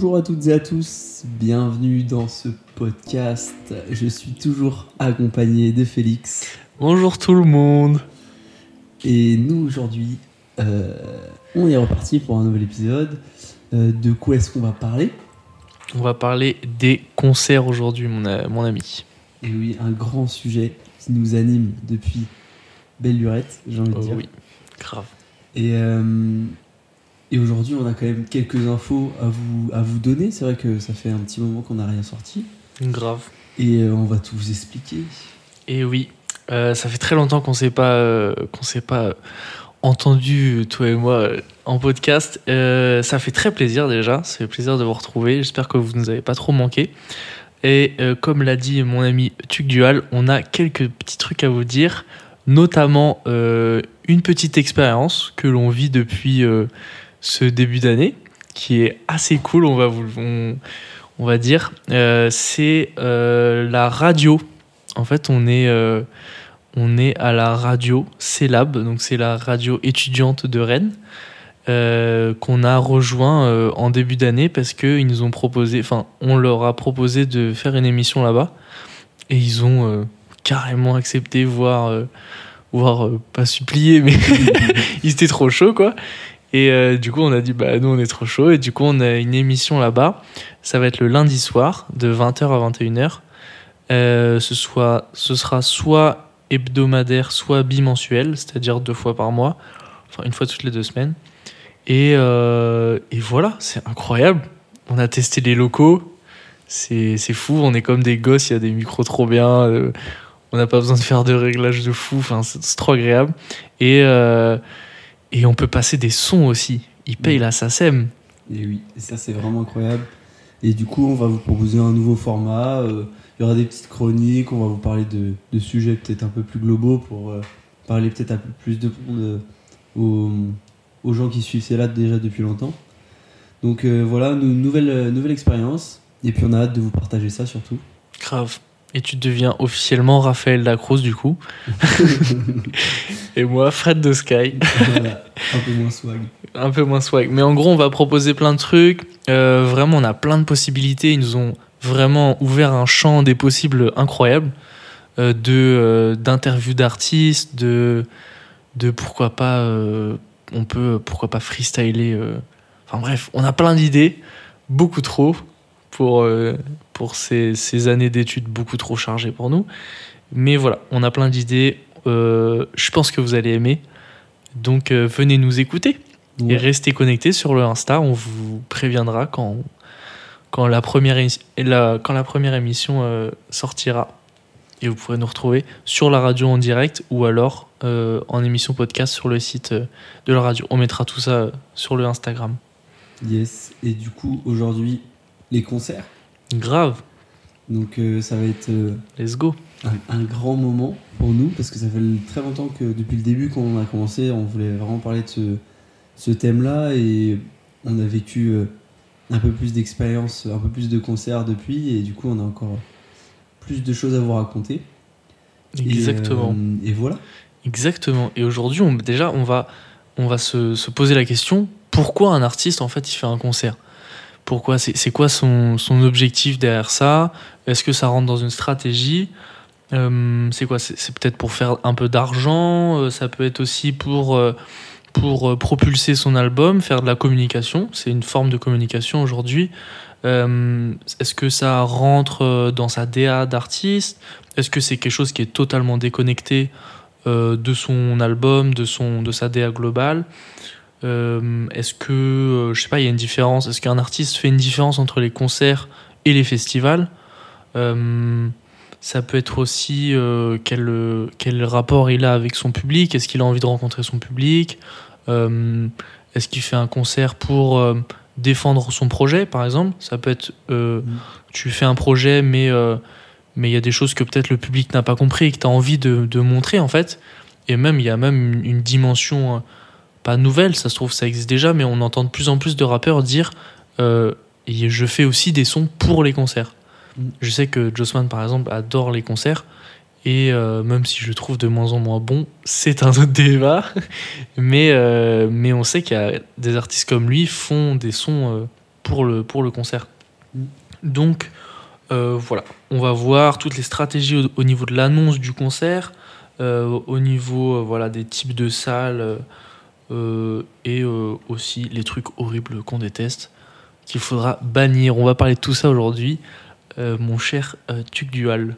Bonjour à toutes et à tous, bienvenue dans ce podcast. Je suis toujours accompagné de Félix. Bonjour tout le monde. Et nous aujourd'hui, euh, on est reparti pour un nouvel épisode. Euh, de quoi est-ce qu'on va parler? On va parler des concerts aujourd'hui, mon, ami. Et oui, un grand sujet qui nous anime depuis belle lurette, j'ai envie de Oh dire. oui, grave. Et, euh, et aujourd'hui, on a quand même quelques infos à vous, à vous donner. C'est vrai que ça fait un petit moment qu'on n'a rien sorti. Grave. Et euh, on va tout vous expliquer. Et oui, euh, ça fait très longtemps qu'on s'est pas euh, qu'on s'est pas euh, entendu toi et moi en podcast. Ça fait très plaisir déjà. Ça fait plaisir de vous retrouver. J'espère que vous nous avez pas trop manqué. Et comme l'a dit mon ami Tuc Dual, on a quelques petits trucs à vous dire, notamment une petite expérience que l'on vit depuis ce début d'année, qui est assez cool. On va vous, on, va dire, Euh, c'est euh, la radio. En fait, on est, euh, on est à la radio CELAB, donc c'est la radio étudiante de Rennes, qu'on a rejoint en début d'année parce qu'ils nous ont proposé, enfin, on leur a proposé de faire une émission là-bas et ils ont carrément accepté, voire, voire pas supplié, mais ils étaient trop chauds quoi. Et euh, du coup, on a dit, bah nous on est trop chaud. Et du coup, on a une émission là-bas. Ça va être le lundi soir, de 20h à 21h. Euh, ce, sera soit hebdomadaire, soit bimensuel, c'est-à-dire deux fois par mois, enfin une fois toutes les deux semaines. Et, euh, et voilà, c'est incroyable. On a testé les locaux, c'est fou, on est comme des gosses, il y a des micros trop bien, on n'a pas besoin de faire de réglages de fou, enfin, c'est trop agréable. Et, et on peut passer des sons aussi. Ils payent Mm. la SACEM. Et oui, et ça c'est vraiment incroyable. Et du coup, on va vous proposer un nouveau format. euh, il y aura des petites chroniques, on va vous parler de, de sujets peut-être un peu plus globaux pour euh, parler peut-être un peu plus de monde euh, aux, aux gens qui suivent là déjà depuis longtemps. Donc euh, voilà, une nouvelle, nouvelle expérience. Et puis on a hâte de vous partager ça surtout. Grave. Et tu deviens officiellement Raphaël Lacrosse du coup. et moi, Fred de Sky. voilà, un peu moins swag. Un peu moins swag. Mais en gros, on va proposer plein de trucs. Euh, vraiment, on a plein de possibilités. Ils nous ont vraiment ouvert un champ des possibles incroyable. Euh, de euh, d'interviews d'artistes, de, de pourquoi pas. on peut, pourquoi pas freestyler. Enfin bref, on a plein d'idées. Beaucoup trop. Pour, pour ces, ces années d'études beaucoup trop chargées pour nous. Mais voilà, on a plein d'idées. Euh, je pense que vous allez aimer. Donc euh, venez nous écouter. Et restez connectés sur le Insta, on vous préviendra quand, quand, la, première, la- quand la première émission euh, sortira. Et vous pourrez nous retrouver sur la radio en direct ou alors en émission podcast sur le site de la radio. On mettra tout ça sur le Instagram. Yes. Et du coup, aujourd'hui, les concerts. Grave, Donc ça va être let's go. un, un grand moment pour nous parce que ça fait très longtemps que depuis le début quand on a commencé on voulait vraiment parler de ce, ce thème là et on a vécu euh, un peu plus d'expérience un peu plus de concerts depuis et du coup on a encore plus de choses à vous raconter. Et, Exactement. euh, et, voilà. Exactement. Et aujourd'hui, on, déjà, on va, on va se, se poser la question pourquoi un artiste, en fait, il fait un concert? Pourquoi? C'est c'est quoi son, son objectif derrière ça? Est-ce que ça rentre dans une stratégie? Euh, C'est quoi C'est peut-être pour faire un peu d'argent euh, Ça peut être aussi pour, euh, pour propulser son album, faire de la communication. C'est une forme de communication aujourd'hui. Est-ce que ça rentre dans sa DA d'artiste? Est-ce que c'est quelque chose qui est totalement déconnecté de son album, de, son, de sa DA globale? Est-ce que, je sais pas, il y a une différence? Est-ce qu'un artiste fait une différence entre les concerts et les festivals? Ça peut être aussi euh, quel, quel rapport il a avec son public Est-ce qu'il a envie de rencontrer son public? Euh, Est-ce qu'il fait un concert pour euh, défendre son projet, par exemple? Ça peut être, Mm. tu fais un projet, mais mais il y a des choses que peut-être le public n'a pas compris et que tu as envie de, de montrer, en fait. Et même, il y a même une, dimension, pas nouvelle, ça se trouve, ça existe déjà, mais on entend de plus en plus de rappeurs dire Et je fais aussi des sons pour les concerts. Je sais que Jossman, par exemple, adore les concerts. Et euh, même si je le trouve de moins en moins bon, c'est un autre débat. mais, euh, mais on sait qu'il y a des artistes comme lui font des sons euh, pour le, pour le concert. Donc, voilà, on va voir toutes les stratégies au, au niveau de l'annonce du concert, au niveau voilà, des types de salles et aussi les trucs horribles qu'on déteste, qu'il faudra bannir. On va parler de tout ça aujourd'hui, euh, mon cher euh, Tuc Dual.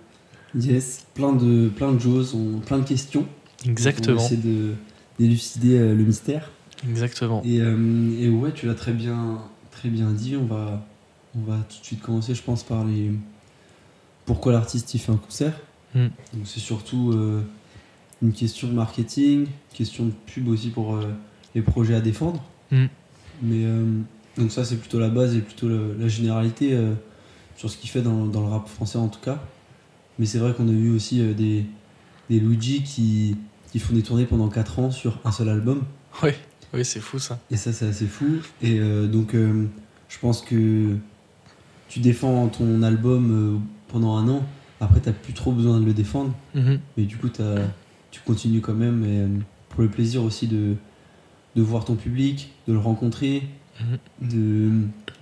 Yes, plein de, plein de choses, on- plein de questions. On Exactement. essayer de d'élucider euh, le mystère. Exactement. Et, euh, et ouais, tu l'as très bien, très bien dit. On va, on va tout de suite commencer, je pense, par les. Pourquoi l'artiste il fait un concert Mm. Donc c'est surtout une question de marketing, question de pub aussi pour les projets à défendre. Mm. Mais donc ça c'est plutôt la base et plutôt la généralité sur ce qu'il fait dans, dans le rap français en tout cas. Mais c'est vrai qu'on a vu aussi euh, des, des Luigi qui, qui font des tournées pendant 4 ans sur un seul album. Oui, oui c'est fou ça. Et ça, c'est assez fou. Et euh, donc, euh, je pense que tu défends ton album pendant un an. Après, t'as plus trop besoin de le défendre. Mhm. Mais du coup, t'as- tu continues quand même. Et, pour le plaisir aussi de, de voir ton public, de le rencontrer, Mhm. de,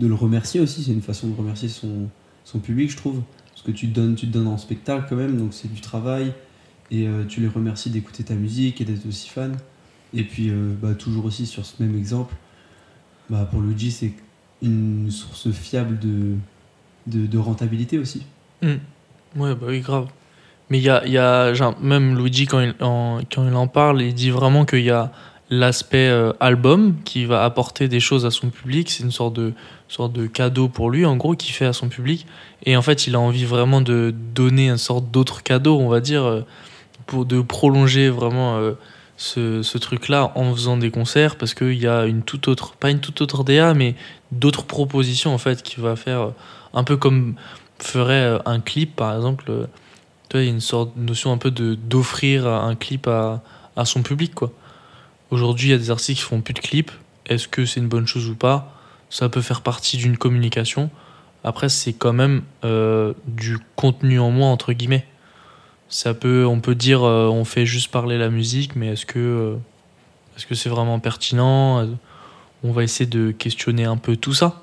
de le remercier aussi. C'est une façon de remercier son, son public, je trouve. Parce que tu te donnes, tu te donnes en spectacle quand même. Donc, c'est du travail. Et euh, tu les remercies d'écouter ta musique et d'être aussi fan. Et puis, euh, bah, toujours aussi sur ce même exemple, bah, pour Luigi, c'est une source fiable de, de, rentabilité aussi. Ouais, bah oui, grave. Mais il y a, y a genre, même Luigi, quand il, en, quand il en parle, il dit vraiment qu'il y a l'aspect euh, album qui va apporter des choses à son public. C'est une sorte de, sorte de cadeau pour lui, en gros, qu'il fait à son public. Et en fait, il a envie vraiment de donner une sorte d'autre cadeau, on va dire, euh, pour de prolonger vraiment euh, ce, ce truc-là en faisant des concerts, parce qu'il y a une toute autre, pas une toute autre DA, mais d'autres propositions, en fait, qu'il va faire euh, un peu comme ferait un clip, par exemple. Tu vois, il y a une sorte de notion un peu d'offrir un clip à, à son public, quoi. Aujourd'hui, il y a des artistes qui font plus de clips. Est-ce que c'est une bonne chose ou pas? Ça peut faire partie d'une communication. Après, c'est quand même euh, du contenu en moins, entre guillemets. Ça peut, on peut dire, euh, on fait juste parler la musique, mais est-ce que euh, est-ce que c'est vraiment pertinent? On va essayer de questionner un peu tout ça.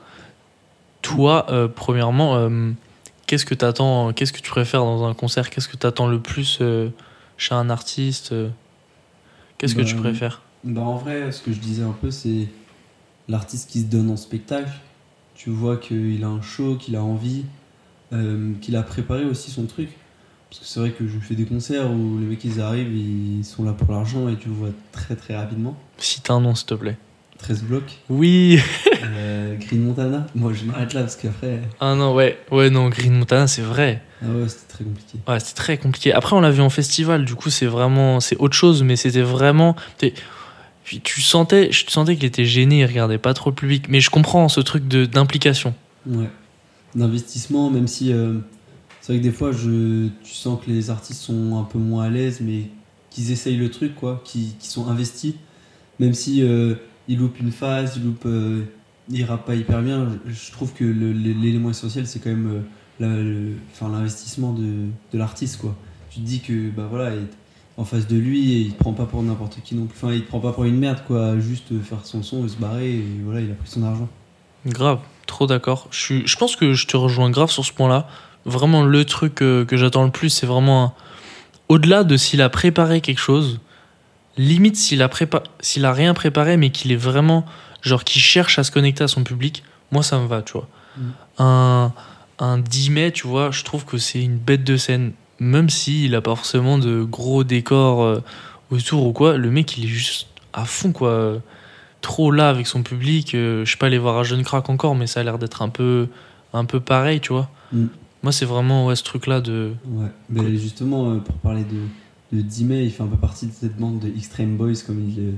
Toi, premièrement, qu'est-ce que t'attends Qu'est-ce que tu préfères dans un concert? Qu'est-ce que t'attends le plus chez un artiste? Qu'est-ce que tu préfères? Bah en vrai, ce que je disais un peu, c'est l'artiste qui se donne en spectacle. Tu vois qu'il a un show, qu'il a envie, euh, qu'il a préparé aussi son truc. Parce que c'est vrai que je fais des concerts où les mecs ils arrivent, ils sont là pour l'argent et tu vois très très rapidement. Cite un nom, s'il te plaît. 13 blocs. Oui Euh, Green Montana. Moi je m'arrête là parce qu'après. Ah non, ouais, ouais, non, Green Montana, c'est vrai. Ah ouais, c'était très compliqué. Ouais, c'était très compliqué. Après, on l'a vu en festival, du coup, c'est vraiment. C'est autre chose, mais c'était vraiment. Puis tu sentais, je sentais qu'il était gêné, il regardait pas trop le public. Mais je comprends ce truc de- d'implication. Ouais. D'investissement, même si euh, c'est vrai que des fois, je, tu sens que les artistes sont un peu moins à l'aise, mais qu'ils essayent le truc, quoi, qu'ils qu'ils sont investis. Même si euh, ils loupent une phase, ils loupent, euh, ils pas hyper bien, je, trouve que l'élément essentiel, c'est quand même euh, l'investissement de, de l'artiste, quoi. Tu te dis que, bah voilà, en face de lui, et il te prend pas pour n'importe qui non plus. Enfin, il te prend pas pour une merde, quoi, juste faire son son et se barrer, et voilà, il a pris son argent. Grave, trop d'accord. Je, suis- je pense que je te rejoins grave sur ce point-là. Vraiment, le truc euh, que j'attends le plus, c'est vraiment un- au-delà de s'il a préparé quelque chose, limite s'il a, prépa... s'il a rien préparé, mais qu'il est vraiment, genre, qu'il cherche à se connecter à son public, moi ça me va, tu vois. Mm. Un, un 10 mai, tu vois, je trouve que c'est une bête de scène. Même s'il a pas forcément de gros décors euh, autour ou quoi, le mec il est juste à fond, quoi trop là avec son public. euh, je suis pas allé voir un jeune crack encore, mais ça a l'air d'être un peu, un peu pareil, tu vois. Mm. Moi, c'est vraiment ouais, ce truc-là de. Ouais, mais Cool. justement, euh, pour parler de, de Dime, il fait un peu partie de cette bande de Extreme Boys, comme ils,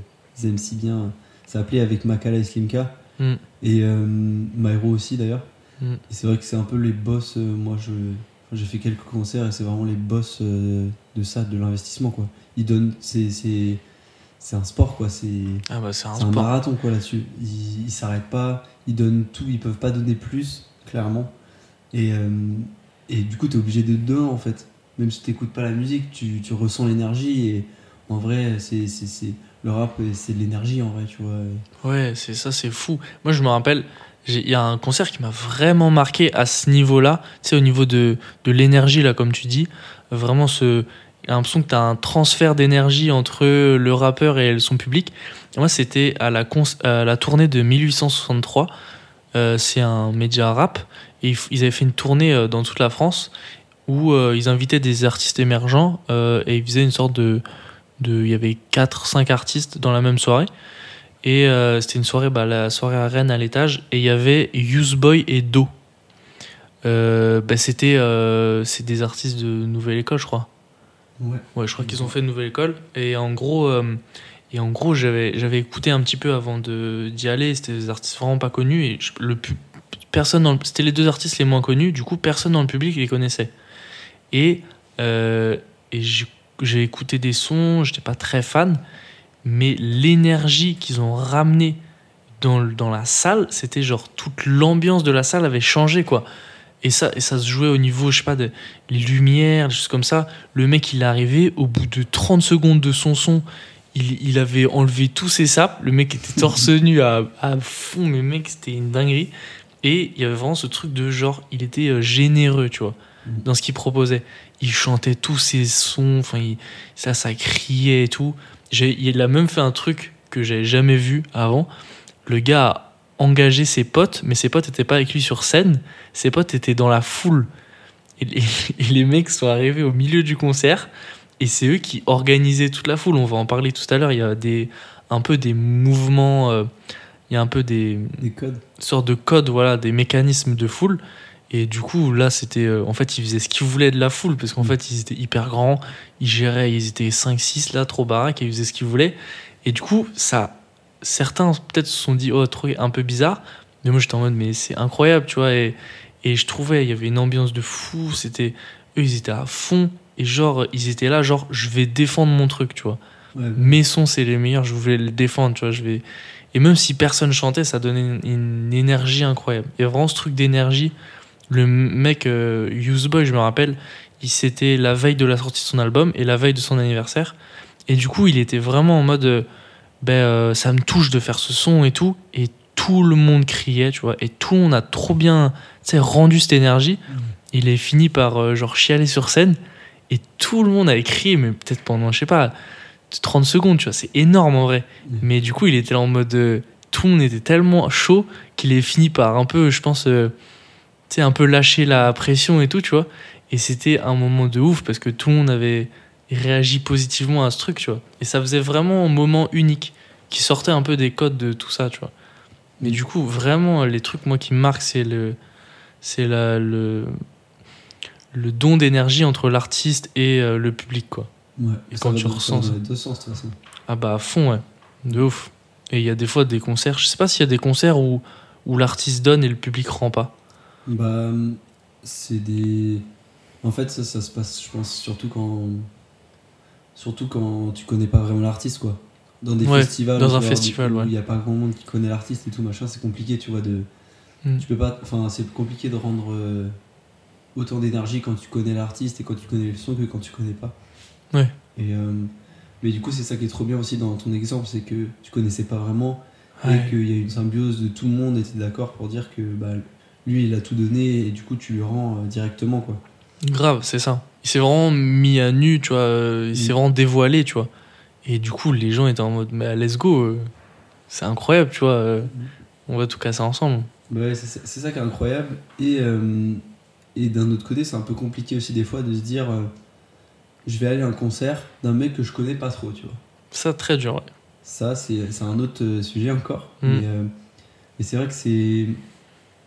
aiment si bien s'appeler, avec Makala et Slimka, Mm. et euh, Myro aussi d'ailleurs. Mm. C'est vrai que c'est un peu les boss, euh, moi je j'ai fait quelques concerts et c'est vraiment les boss euh, de ça, de l'investissement quoi. Ils donnent, c'est c'est- c'est un sport quoi, c'est Ah bah, un marathon quoi là-dessus. Ils, ils s'arrêtent pas, ils donnent tout, ils peuvent pas donner plus, clairement. Et, euh, et du coup, tu es obligé de dedans en fait. Même si tu n'écoutes pas la musique, tu, tu ressens l'énergie. Et en vrai, c'est, c'est, c'est- le rap, c'est de l'énergie en vrai, tu vois. Ouais, c'est ça, c'est fou. Moi, je me rappelle, il y a un concert qui m'a vraiment marqué à ce niveau-là, au niveau de, de l'énergie, là, comme tu dis. Vraiment, ce, j'ai l'impression que tu as un transfert d'énergie entre le rappeur et son public. Moi, c'était à la, cons- la tournée de 1863. Euh, c'est un média rap. Et ils avaient fait une tournée euh, dans toute la France où euh, ils invitaient des artistes émergents et ils faisaient une sorte de. de il y avait 4-5 artistes dans la même soirée. Et euh, c'était une soirée, bah, la soirée à Rennes à l'étage. Et il y avait Boy et Do. Euh, bah, c'était euh, c'est des artistes de Nouvelle École, je crois. Ouais. Ouais, je crois qu'ils ont fait une nouvelle école. Et en gros, et en gros j'avais, j'avais écouté un petit peu avant de, d'y aller. C'était des artistes vraiment pas connus. Et je- le, personne dans le- c'était les deux artistes les moins connus. Du coup, personne dans le public les connaissait. Et, et j'ai, j'ai écouté des sons, j'étais pas très fan. Mais l'énergie qu'ils ont ramené dans, dans la salle, c'était genre toute l'ambiance de la salle avait changé, quoi. Et ça, et ça se jouait au niveau, je sais pas, de les lumières, des choses comme ça. Le mec, il est arrivé, au bout de 30 secondes de son son, il, il avait enlevé tous ses sapes. Le mec était torse nu à, à fond, mais mec, c'était une dinguerie. Et il y avait vraiment ce truc de genre, il était euh, généreux, tu vois, Mhm. dans ce qu'il proposait. Il chantait tous ses sons, enfin, ça, ça criait et tout. Il a même fait un truc que j'avais jamais vu avant. Le gars a engagé ses potes, mais ses potes n'étaient pas avec lui sur scène. Ses potes étaient dans la foule. Et les, et les mecs sont arrivés au milieu du concert. Et c'est eux qui organisaient toute la foule. On va en parler tout à l'heure. Il y a des, un peu des mouvements, euh, il y a un peu des Des codes. sortes de codes, voilà, des mécanismes de foule. Et du coup, là, c'était. euh, en fait, ils faisaient ce qu'ils voulaient de la foule, parce qu'en Mm. fait, ils étaient hyper grands, ils géraient, ils étaient 5-6 là, trop baraques, et ils faisaient ce qu'ils voulaient. Et du coup, ça. Certains, peut-être, se sont dit, oh, trop, un peu bizarre. Mais moi, j'étais en mode, mais c'est incroyable, tu vois. Et, et je trouvais, il y avait une ambiance de fou. C'était. Eux, ils étaient à fond. Et genre, ils étaient là, genre, je vais défendre mon truc, tu vois Ouais. mes sons c'est les meilleurs je voulais les défendre tu vois je vais et même si personne chantait ça donnait une, une énergie incroyable il y a vraiment ce truc d'énergie le mec euh, Useboy je me rappelle il c'était la veille de la sortie de son album et la veille de son anniversaire et du coup il était vraiment en mode euh, ben euh, ça me touche de faire ce son et tout et tout le monde criait tu vois et tout le monde a trop bien rendu cette énergie il est fini par euh, genre chialer sur scène et tout le monde avait crié mais peut-être pendant je sais pas 30 secondes, tu vois, c'est énorme en vrai. Mm. Mais du coup, il était là en mode. euh, tout le monde était tellement chaud qu'il est fini par un peu, je pense, euh, sais, un peu lâcher la pression et tout, tu vois. Et c'était un moment de ouf parce que tout le monde avait réagi positivement à ce truc, tu vois. Et ça faisait vraiment un moment unique qui sortait un peu des codes de tout ça, tu vois. Mais du coup, vraiment, les trucs, moi, qui me marquent, c'est le. C'est la- le. Le don d'énergie entre l'artiste et euh, le public, quoi. Ouais. Et quand tu ressens ça. deux sens, de toute façon. Ah bah à fond, ouais. De ouf. Et il y a des fois des concerts, je sais pas s'il y a des concerts où, où l'artiste donne et le public rend pas. Bah, c'est des. En fait, ça, ça se passe, je pense, surtout quand. Surtout quand tu connais pas vraiment l'artiste, quoi. Dans des Ouais, festivals. dans un festival, où. Il y a pas grand monde qui connaît l'artiste et tout, machin, c'est compliqué, tu vois, de. Mm. Tu peux pas. Enfin, c'est compliqué de rendre euh, autant d'énergie quand tu connais l'artiste et quand tu connais le son que quand tu connais pas. Ouais. Et. euh, mais du coup, c'est ça qui est trop bien aussi dans ton exemple, c'est que tu connaissais pas vraiment Ouais. et qu'il y a une symbiose de tout le monde t'es d'accord pour dire que bah, lui il a tout donné et du coup tu lui rends euh, directement quoi. Grave, c'est ça. Il s'est vraiment mis à nu, tu vois. euh, Il s'est Mm. vraiment dévoilé, tu vois. Et du coup, les gens étaient en mode, mais let's go. euh, C'est incroyable, tu vois. euh, On va tout casser ensemble. Bah ouais, c'est ça- qui est incroyable et, euh, et d'un autre côté c'est un peu compliqué aussi des fois de se dire euh, je vais aller à un concert d'un mec que je connais pas trop tu vois. Ça, très dur, ouais. Ça c'est un autre sujet encore Mm. mais, euh, et c'est vrai que c'est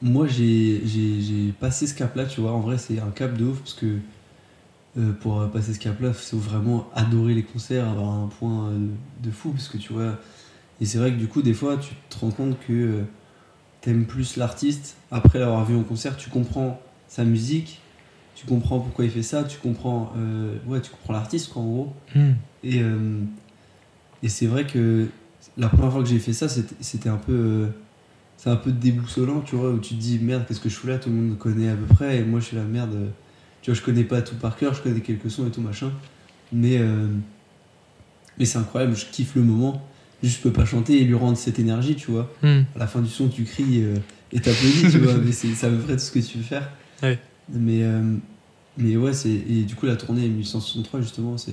moi j'ai passé ce cap là tu vois en vrai c'est un cap de ouf parce que euh, pour passer ce cap là il faut vraiment adorer les concerts avoir un point euh, de fou parce que tu vois et c'est vrai que du coup des fois tu te rends compte que euh, t'aimes plus l'artiste après l'avoir vu en concert tu comprends sa musique tu comprends pourquoi il fait ça tu comprends euh, ouais tu comprends l'artiste quoi en gros Mm. et, et c'est vrai que la première fois que j'ai fait ça, c'était un peu. C'est un peu déboussolant, tu vois, où tu te dis merde, qu'est-ce que je fous là Tout le monde connaît à peu près, et moi je suis la merde. euh, Tu vois, je connais pas tout par cœur, je connais quelques sons et tout machin. Mais, euh, mais c'est incroyable, je kiffe le moment. Juste, je peux pas chanter et lui rendre cette énergie, tu vois. Mm. À la fin du son, tu cries, euh, et t'applaudis, tu vois, mais c'est à peu près tout ce que tu veux faire. Ouais. Mais, euh, mais ouais, c'est, et du coup, la tournée 1863, justement, c'est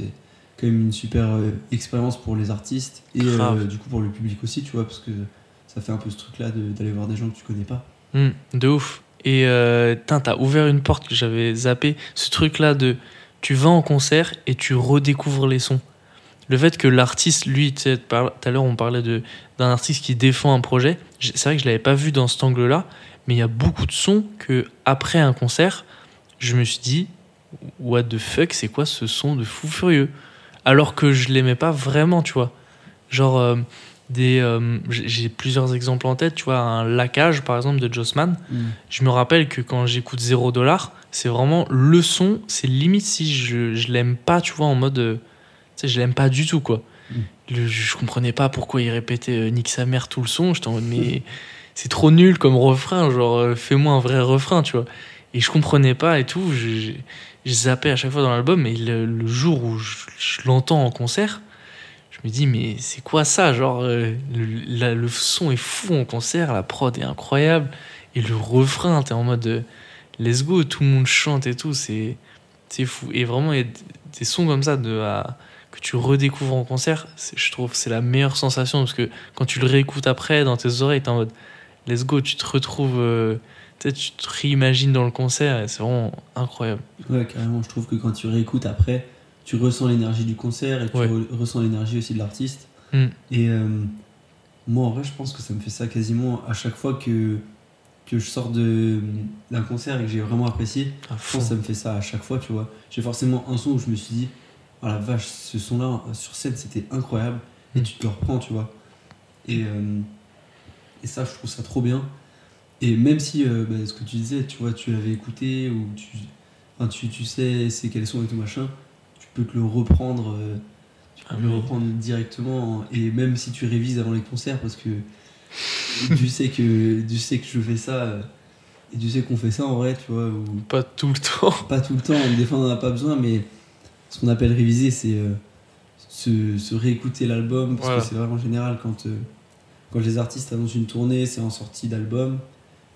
quand même une super expérience pour les artistes et du coup pour le public aussi, tu vois, parce que ça fait un peu ce truc-là d'aller voir des gens que tu connais pas. Hmm, de ouf. Et euh, t'as ouvert une porte que j'avais zappé. Ce truc-là de tu vas en concert et tu redécouvres les sons. Le fait que l'artiste, lui, tout à l'heure on parlait d'un artiste qui défend un projet. C'est vrai que je l'avais pas vu dans cet angle-là, mais il y a beaucoup de sons que après un concert, je me suis dit what the fuck, c'est quoi ce son de fou furieux? Alors que je l'aimais pas vraiment, tu vois. Genre euh, des, euh, j'ai plusieurs exemples en tête, tu vois, un laquage par exemple de Jossman. Je me rappelle que quand j'écoute 0 dollar, c'est vraiment le son, c'est limite si je, je l'aime pas, tu vois, en mode. euh, Tu sais, je l'aime pas du tout, quoi. Mm. Le- je comprenais pas pourquoi il répétait euh, Nique sa mère tout le son. J'étais en mode, mais c'est trop nul comme refrain, genre, euh, fais-moi un vrai refrain, tu vois. Et je comprenais pas et tout. Je, je, je zappais à chaque fois dans l'album, et le, le jour où je, je l'entends en concert, je me dis, mais c'est quoi ça Genre, euh, le, son est fou en concert, la prod est incroyable, et le refrain, t'es en mode euh, let's go, tout le monde chante et tout, c'est c'est fou. Et vraiment, y a des sons comme ça de, que tu redécouvres en concert, je trouve c'est la meilleure sensation parce que quand tu le réécoutes après dans tes oreilles, t'es en mode let's go, tu te retrouves, euh, tu te réimagines dans le concert, et c'est vraiment incroyable. Ouais, carrément, je trouve que quand tu réécoutes après, tu ressens l'énergie du concert et tu Ouais. re- ressens l'énergie aussi de l'artiste. Mm. Et euh, moi, en vrai, je pense que ça me fait ça quasiment à chaque fois que, que je sors d'un concert et que j'ai vraiment apprécié. Je pense que ça me fait ça à chaque fois, tu vois. J'ai forcément un son où je me suis dit, oh la vache, ce son-là sur scène, c'était incroyable. Et Mm. tu te le reprends, tu vois. Et, euh, et ça, je trouve ça trop bien. Et même si, euh, bah, ce que tu disais, tu vois, tu l'avais écouté ou tu, tu, tu sais c'est quels sons et tout machin, peux te le reprendre. euh, tu peux Ah le oui. reprendre directement. Et même si tu révises avant les concerts, parce que tu sais que, tu sais que je fais ça. euh, Et tu sais qu'on fait ça en vrai, tu vois, ou Pas tout le temps. pas tout le temps, des fois on n'en a pas besoin, mais ce qu'on appelle réviser, c'est euh, se, se réécouter l'album, parce Voilà. que c'est vraiment général quand, euh, quand les artistes annoncent une tournée, c'est en sortie d'album,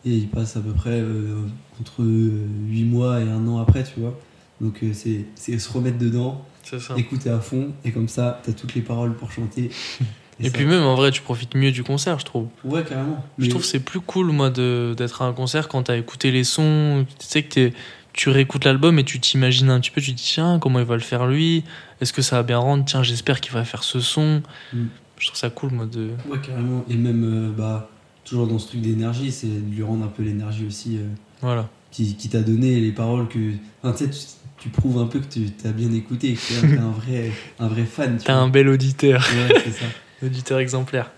et ils passent à peu près euh, entre 8 mois et un an après, tu vois. Donc euh, c'est c'est se remettre dedans, ça. écouter à fond, et comme ça, t'as toutes les paroles pour chanter. Et, puis même en vrai, tu profites mieux du concert, je trouve. Ouais, carrément. Je Mais- trouve que c'est plus cool, moi, de- d'être à un concert quand t'as écouté les sons. Tu sais que t'es- tu réécoutes l'album et tu t'imagines un petit peu, tu te dis, tiens, comment il va le faire lui? Est-ce que ça va bien rendre? Tiens, j'espère qu'il va faire ce son. Mm. Je trouve ça cool, moi, de. Ouais, carrément. Et même, euh, bah, toujours dans ce truc d'énergie, c'est de lui rendre un peu l'énergie aussi. euh, Voilà. qui, qui t'a donné les paroles que. Enfin, tu sais, tu, prouves un peu que tu as bien écouté, que t'es un, un vrai, un vrai fan. tu T'as vois. un bel auditeur. Ouais, c'est ça. Auditeur exemplaire.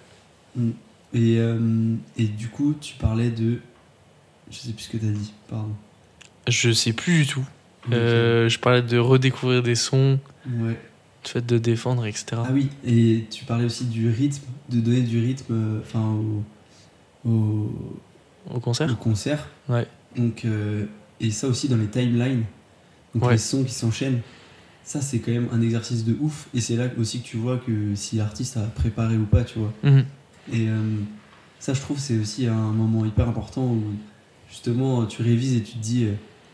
Et, euh, et du coup, tu parlais de. Je sais plus ce que t'as dit, pardon. Je sais plus du tout. Euh, je parlais de redécouvrir des sons, Ouais. le fait de défendre, etc. Ah oui, et tu parlais aussi du rythme, de donner du rythme euh, enfin, au, au, Au concert? au concert. Ouais. Donc, euh, et ça aussi dans les timelines, donc Ouais. les sons qui s'enchaînent. Ça, c'est quand même un exercice de ouf. Et c'est là aussi que tu vois que si l'artiste a préparé ou pas, tu vois. Mhm. Et euh, ça, je trouve, c'est aussi un moment hyper important où justement tu révises et tu te dis euh,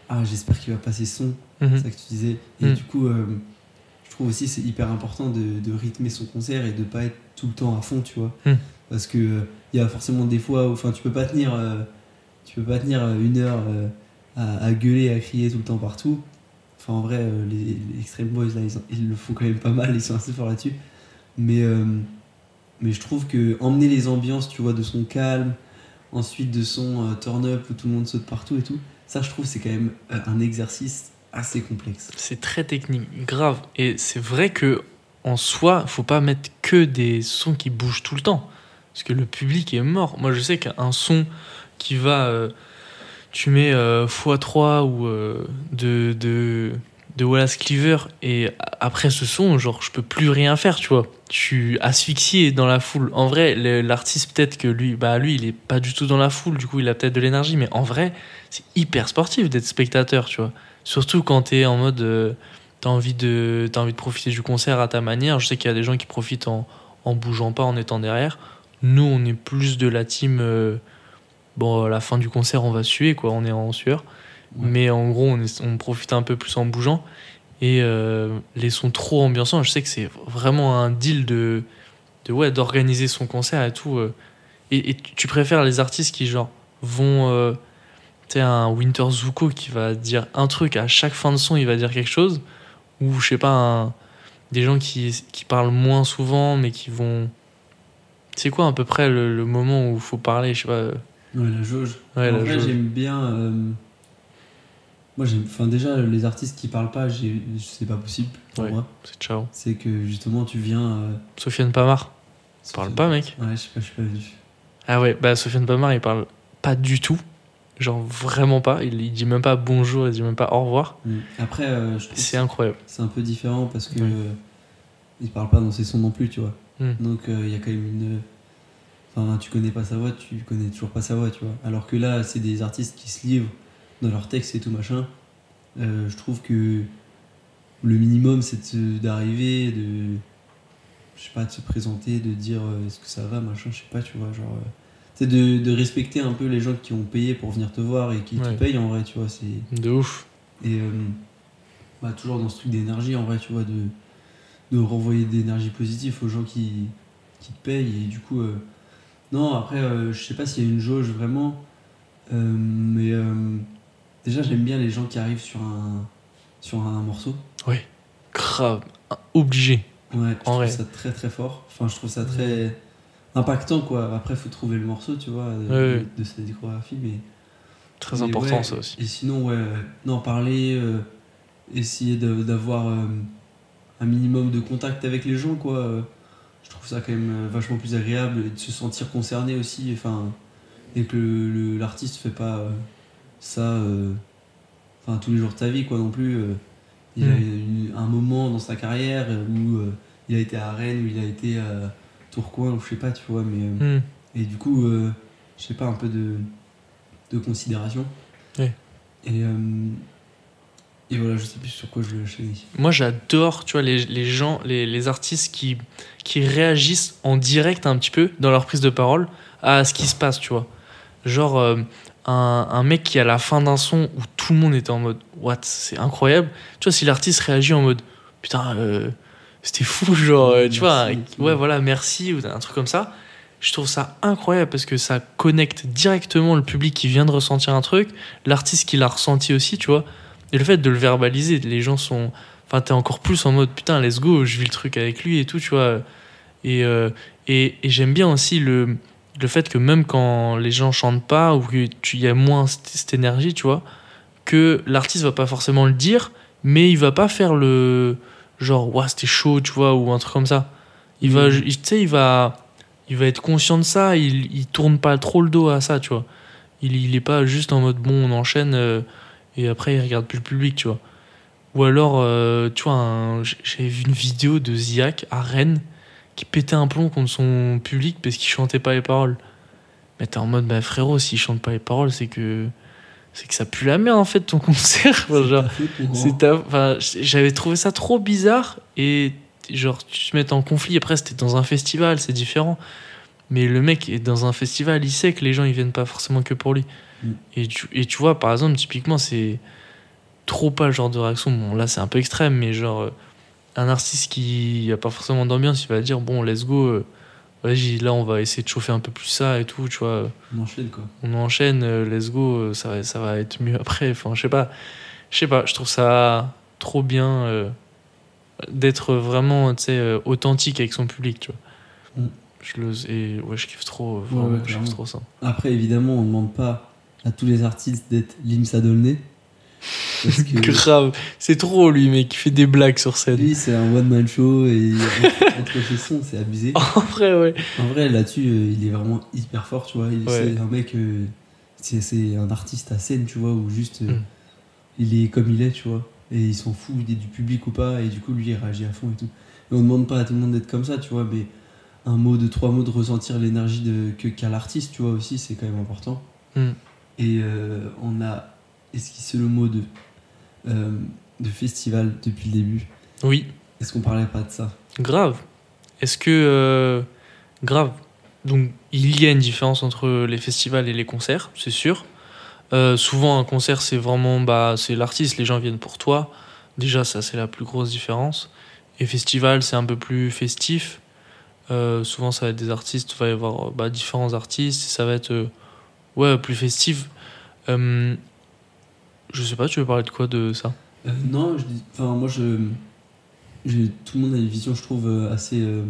Ah, j'espère qu'il va passer son. Mhm. C'est ça que tu disais. Et Mm. du coup, euh, je trouve aussi c'est hyper important de, de rythmer son concert et de pas être tout le temps à fond, tu vois. Parce que il y a forcément des fois où enfin, tu peux pas tenir, tu peux pas tenir une heure à, à gueuler, à crier tout le temps partout. Enfin, en vrai, euh, les, les Extreme Boys, là, ils, le font quand même pas mal, ils sont assez forts là-dessus. Mais, euh, mais je trouve que emmener les ambiances, tu vois, de son calme, ensuite de son euh, turn-up où tout le monde saute partout et tout, ça, je trouve, c'est quand même un exercice assez complexe. C'est très technique, grave. Et c'est vrai que en soi, faut pas mettre que des sons qui bougent tout le temps. Parce que le public est mort. Moi, je sais qu'un son qui va. Euh, tu mets euh, x3 ou euh, de, de, de Wallace Cleaver, et après ce son, genre, je peux plus rien faire, tu vois. Je suis asphyxié dans la foule. En vrai, l'artiste, peut-être que lui, bah, lui, il est pas du tout dans la foule, du coup, il a peut-être de l'énergie, mais en vrai, c'est hyper sportif d'être spectateur, tu vois. Surtout quand t'es en mode. euh, t'as envie, de, t'as envie de profiter du concert à ta manière. Je sais qu'il y a des gens qui profitent en, en bougeant pas, en étant derrière. Nous, on est plus de la team. euh, Bon, à la fin du concert, on va suer, quoi, on est en sueur. Ouais. Mais en gros, on, est- on profite un peu plus en bougeant. Et euh, les sons trop ambiançants, je sais que c'est vraiment un deal de, de ouais, d'organiser son concert et tout. euh. Et, et tu préfères les artistes qui, genre, vont. euh, tu sais, un Winter Zuko qui va dire un truc à chaque fin de son, il va dire quelque chose? Ou, je sais pas, un- des gens qui, qui parlent moins souvent, mais qui vont. C'est quoi à peu près le, le moment où il faut parler Je sais pas. Ouais, la jauge. Ouais, en la vrai, j'aime bien. euh, Moi, j'aime. Enfin, déjà, les artistes qui parlent pas, c'est pas possible pour Ouais. moi. C'est ciao. C'est que justement, tu viens. euh, Sofiane Pamar, ça parle pas, mec. Ouais, je sais pas, je suis pas venu. Ah ouais, bah Sofiane Pamar, il parle pas du tout. Genre vraiment pas. Il, il dit même pas bonjour, il dit même pas au revoir. Mm. Après, euh, je trouve C'est incroyable. c'est un peu différent parce que il parle pas dans ses sons non plus, tu vois. Mm. Donc il y a quand même une. Enfin, tu connais pas sa voix, tu connais toujours pas sa voix, tu vois. Alors que là, c'est des artistes qui se livrent dans leurs textes et tout machin. Euh, je trouve que le minimum, c'est d'arriver, de. Je sais pas, de se présenter, de dire euh, est-ce que ça va, machin, je sais pas, tu vois. Genre. euh, c'est de, de respecter un peu les gens qui ont payé pour venir te voir et qui Ouais. te payent en vrai, tu vois. C'est. De ouf. Et bah, toujours dans ce truc d'énergie, en vrai, tu vois, de, de renvoyer de l'énergie positive aux gens qui, qui te payent. Et du coup, non, après, euh, je sais pas s'il y a une jauge vraiment, euh, mais euh, déjà, j'aime bien les gens qui arrivent sur un, sur un morceau. Grave. Obligé. Ouais, je En trouve vrai. ça très très fort. Enfin, je trouve ça très impactant, quoi. Après, faut trouver le morceau, tu vois, de, Ouais, ouais. de sa discographie, mais. Très Mais important ouais, ça aussi. Et sinon, ouais, non, parler, essayer d'avoir un minimum de contact avec les gens, quoi. Je trouve ça quand même euh, vachement plus agréable et de se sentir concerné aussi. Enfin, et que l'artiste fait pas euh, ça euh, enfin, tous les jours de ta vie, quoi, non plus. il a Mm. eu un moment dans sa carrière où il a été à Rennes, où il a été à Tourcoing, ou je sais pas, tu vois, mais. Hmm. et du coup, je sais pas, un peu de, de considération. Et, et voilà, je sais plus sur quoi je le chéris. Moi j'adore, tu vois, les, les gens, les, les artistes qui, qui réagissent en direct un petit peu dans leur prise de parole à ce qui se passe, tu vois. Genre euh, un, un mec qui à la fin d'un son où tout le monde était en mode What, c'est incroyable. Tu vois, si l'artiste réagit en mode Putain, euh, c'était fou, genre, euh, tu vois, Merci. ouais, voilà, merci, ou un truc comme ça. Je trouve ça incroyable parce que ça connecte directement le public qui vient de ressentir un truc, l'artiste qui l'a ressenti aussi, tu vois. Et le fait de le verbaliser, les gens sont. Enfin, t'es encore plus en mode putain, let's go, je vis le truc avec lui et tout, tu vois. Et, euh, et, et j'aime bien aussi le, le fait que même quand les gens chantent pas ou qu'il y a moins cette, énergie, tu vois, que l'artiste va pas forcément le dire, mais il va pas faire le genre, ouais, c'était chaud, tu vois, ou un truc comme ça. Il va, il- tu sais, il va, il va être conscient de ça, il, il tourne pas trop le dos à ça, tu vois. Il, il est pas juste en mode bon, on enchaîne euh, et après il regarde plus le public, tu vois. Ou alors, euh, tu vois, un- j'avais vu une vidéo de Ziak à Rennes qui pétait un plomb contre son public parce qu'il chantait pas les paroles. Mais t'es en mode, bah frérot, s'il chante pas les paroles, c'est que c'est que ça pue la merde en fait ton concert. C'est ta- enfin, j'avais trouvé ça trop bizarre et genre tu te mets en conflit. Après, c'était dans un festival, c'est différent. Mais le mec est dans un festival, il sait que les gens ils viennent pas forcément que pour lui. Mm. Et, tu, et tu vois, par exemple, typiquement, c'est trop pas le genre de réaction. Bon, là, c'est un peu extrême, mais genre, euh, un artiste qui a pas forcément d'ambiance, il va dire Bon, let's go, euh, vas-y, là, on va essayer de chauffer un peu plus ça et tout, tu vois On enchaîne, quoi. on enchaîne, euh, let's go, ça va, ça va être mieux après. Enfin, je sais pas, je sais pas, je trouve ça trop bien euh, d'être vraiment, tu sais, authentique avec son public, tu vois. Mm. Je le, et ouais, je kiffe trop, Ouais, vraiment, ouais, je kiffe trop ça. Après, évidemment, on ne demande pas à tous les artistes d'être Limsa Dolné. Que Grave, c'est trop lui, mec, qui fait des blagues sur scène. lui, c'est un one-man show et entre- ses sons, c'est abusé. En vrai, ouais. En vrai, là-dessus, euh, il est vraiment hyper fort, tu vois. Ouais. C'est un mec, euh, c'est un artiste à scène, tu vois, où juste euh, Mm. il est comme il est, tu vois. Et il s'en fout il est du public ou pas, et du coup, lui, il réagit à fond et tout. Et on demande pas à tout le monde d'être comme ça, tu vois, mais un mot, de trois mots, de ressentir l'énergie qu'a l'artiste, tu vois, aussi, c'est quand même important. Mm. Et euh, on a esquissé le mot de, euh, de festival depuis le début. Oui, Est-ce qu'on parlait pas de ça? Grave. Est-ce que. euh, grave. Donc, il y a une différence entre les festivals et les concerts, c'est sûr. Souvent, un concert, c'est vraiment bah, c'est l'artiste, les gens viennent pour toi. Déjà, ça, c'est la plus grosse différence. Et festival, c'est un peu plus festif. Souvent, ça va être des artistes, il va y avoir bah, différents artistes, ça va être ouais, plus festif. Euh, je sais pas, tu veux parler de quoi de ça? Euh, non, je enfin moi je, tout le monde a une vision, je trouve euh, assez euh,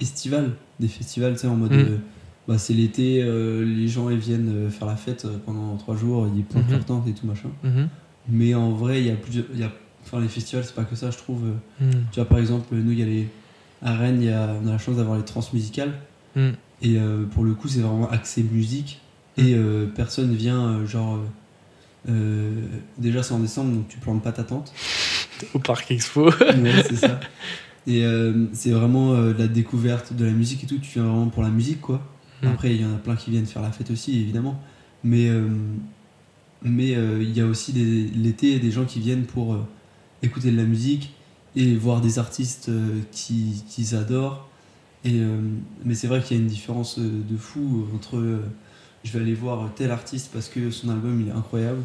estivale des festivals, tu sais, en mode, Mm. bah c'est l'été, les gens ils viennent faire la fête pendant trois jours, ils plantent Mhm. leur tente et tout machin. Mhm. Mais en vrai, il y a plusieurs, y a, enfin les festivals c'est pas que ça, je trouve. Mm. tu vois par exemple, nous il y a les, à Rennes, y a, on a la chance d'avoir les transmusicales Mm. et pour le coup c'est vraiment axé musique et euh, personne vient euh, genre. euh, euh, déjà c'est en décembre donc tu plantes pas ta tente. Au Parc Expo. Ouais, c'est ça. Et c'est vraiment la découverte de la musique et tout. Tu viens vraiment pour la musique, quoi. Mm. Après, il y en a plein qui viennent faire la fête aussi, évidemment. Mais mais euh, il y a aussi l'été des gens qui viennent pour euh, écouter de la musique et voir des artistes euh, qui qu'ils adorent. Et, mais c'est vrai qu'il y a une différence de fou entre je vais aller voir tel artiste parce que son album il est incroyable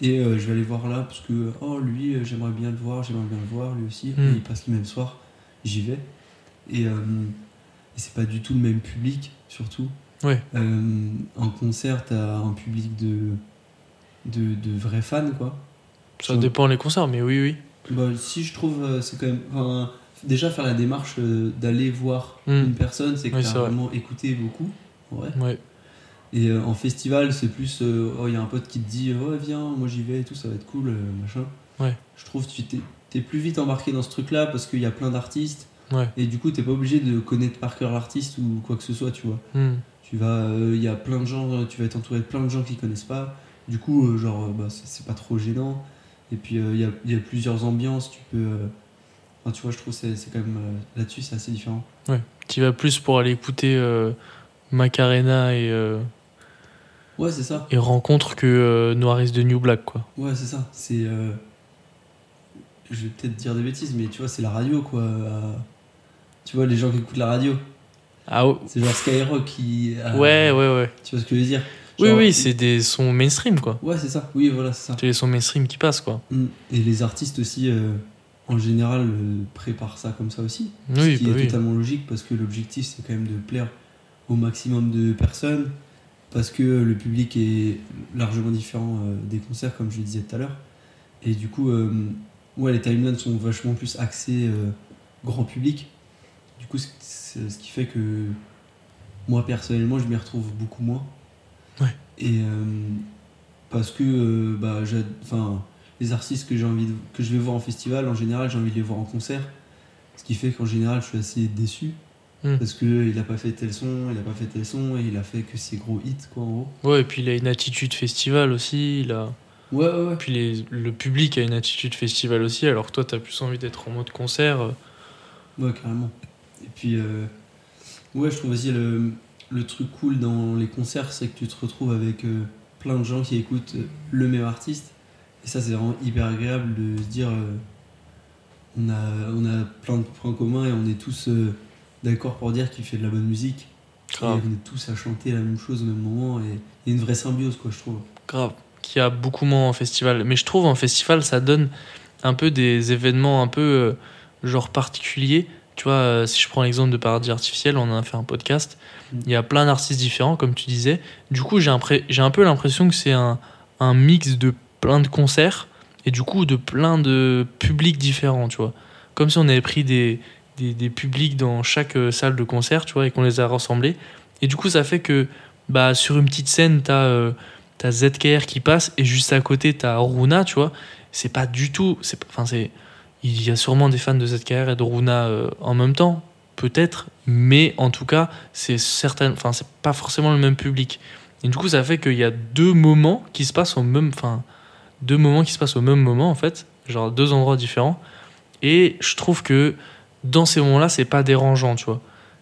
et euh, je vais aller voir là parce que oh lui euh, j'aimerais bien le voir, j'aimerais bien le voir lui aussi Mm. et il passe le même soir, j'y vais et, euh, et c'est pas du tout le même public surtout. Ouais. En concert t'as un public de, de de vrais fans quoi. Ça Ouais. dépend les concerts, mais oui, oui. Bah, si je trouve c'est quand même enfin, déjà faire la démarche d'aller voir Mm. une personne c'est que Oui, t'as vrai. vraiment écouté beaucoup vrai. Ouais. Et euh, en festival, c'est plus, euh, oh, il y a un pote qui te dit, ouais, viens, moi j'y vais et tout, ça va être cool, euh, machin. Ouais. Je trouve que tu t'es, t'es plus vite embarqué dans ce truc-là parce qu'il y a plein d'artistes. Ouais. Et du coup, t'es pas obligé de connaître par cœur l'artiste ou quoi que ce soit, tu vois. Mm. Tu vas, euh, il y a plein de gens, euh, tu vas être entouré de plein de gens qui connaissent pas. Du coup, euh, genre, euh, bah, c'est, c'est pas trop gênant. Et puis, euh, il y, a, il y a plusieurs ambiances, tu peux. euh, Enfin, tu vois, je trouve que c'est, c'est quand même. euh, là-dessus, c'est assez différent. Tu vas plus pour aller écouter euh, Macarena et, euh, Ouais, c'est ça. et Rencontre que euh, Noiris de New Black, quoi. Ouais, c'est ça. C'est. euh, Je vais peut-être dire des bêtises, mais tu vois, c'est la radio, quoi. Tu vois, les gens qui écoutent la radio. Ah ouais, C'est genre Skyrock qui. euh, ouais, ouais. ouais. Tu vois ce que je veux dire? Oui, Genre- oui, c'est des sons mainstream, quoi. Ouais, c'est ça. Oui, voilà, c'est ça. C'est les sons mainstream qui passent, quoi. Mm. Et les artistes aussi, euh, en général, euh, préparent ça comme ça aussi. Oui, ce qui bah est oui. totalement logique parce que l'objectif, c'est quand même de plaire au maximum de personnes. Parce que le public est largement différent euh, des concerts, comme je le disais tout à l'heure. Et du coup, euh, ouais, les timelines sont vachement plus axées euh, grand public. Du coup, c'est- ce qui fait que moi, personnellement, je m'y retrouve beaucoup moins. Ouais. Et euh, parce que euh, bah, les artistes que, j'ai envie de- que je vais voir en festival, en général, j'ai envie de les voir en concert. Ce qui fait qu'en général, je suis assez déçu. Mm. Parce qu'il a pas fait tel son, il a pas fait tel son, et il a fait que ses gros hits, quoi, en gros. Ouais, et puis il a une attitude festival aussi. Il a... Ouais, ouais, ouais. Puis les- le public a une attitude festival aussi, alors que toi, t'as plus envie d'être en mode concert. euh. Ouais, carrément. Et puis, euh, ouais, je trouve aussi le, le truc cool dans les concerts, c'est que tu te retrouves avec euh, plein de gens qui écoutent le même artiste. Et ça, c'est vraiment hyper agréable de se dire, euh, on, a, on a plein de points communs et on est tous d'accord pour dire qu'il fait de la bonne musique. Grave. Et on est tous à chanter la même chose au même moment. Et il y a une vraie symbiose, quoi, je trouve. Grave. Qui a beaucoup moins en festival. Mais je trouve en festival, ça donne un peu des événements un peu euh, genre particuliers. Tu vois, euh, si je prends l'exemple de Paradis Artificiel, on en a fait un podcast. Mm. Il y a plein d'artistes différents, comme tu disais. Du coup, j'ai impré- j'ai un peu l'impression que c'est un, un mix de plein de concerts et du coup de plein de publics différents, tu vois. Comme si on avait pris des, des, publics dans chaque euh, salle de concert, tu vois, et qu'on les a rassemblés. Et du coup, ça fait que bah, sur une petite scène, t'as euh, t'as ZKR qui passe et juste à côté, t'as Runa, tu vois. C'est pas du tout. Enfin, c'est. Il y a sûrement des fans de ZKR et de Runa euh, en même temps, peut-être, mais en tout cas, c'est certain. Enfin, c'est pas forcément le même public. Et du coup, ça fait qu'il y a deux moments qui se passent au même. Enfin, deux moments qui se passent au même moment, en fait. Genre deux endroits différents. Et je trouve que dans ces moments-là, c'est pas dérangeant, tu vois.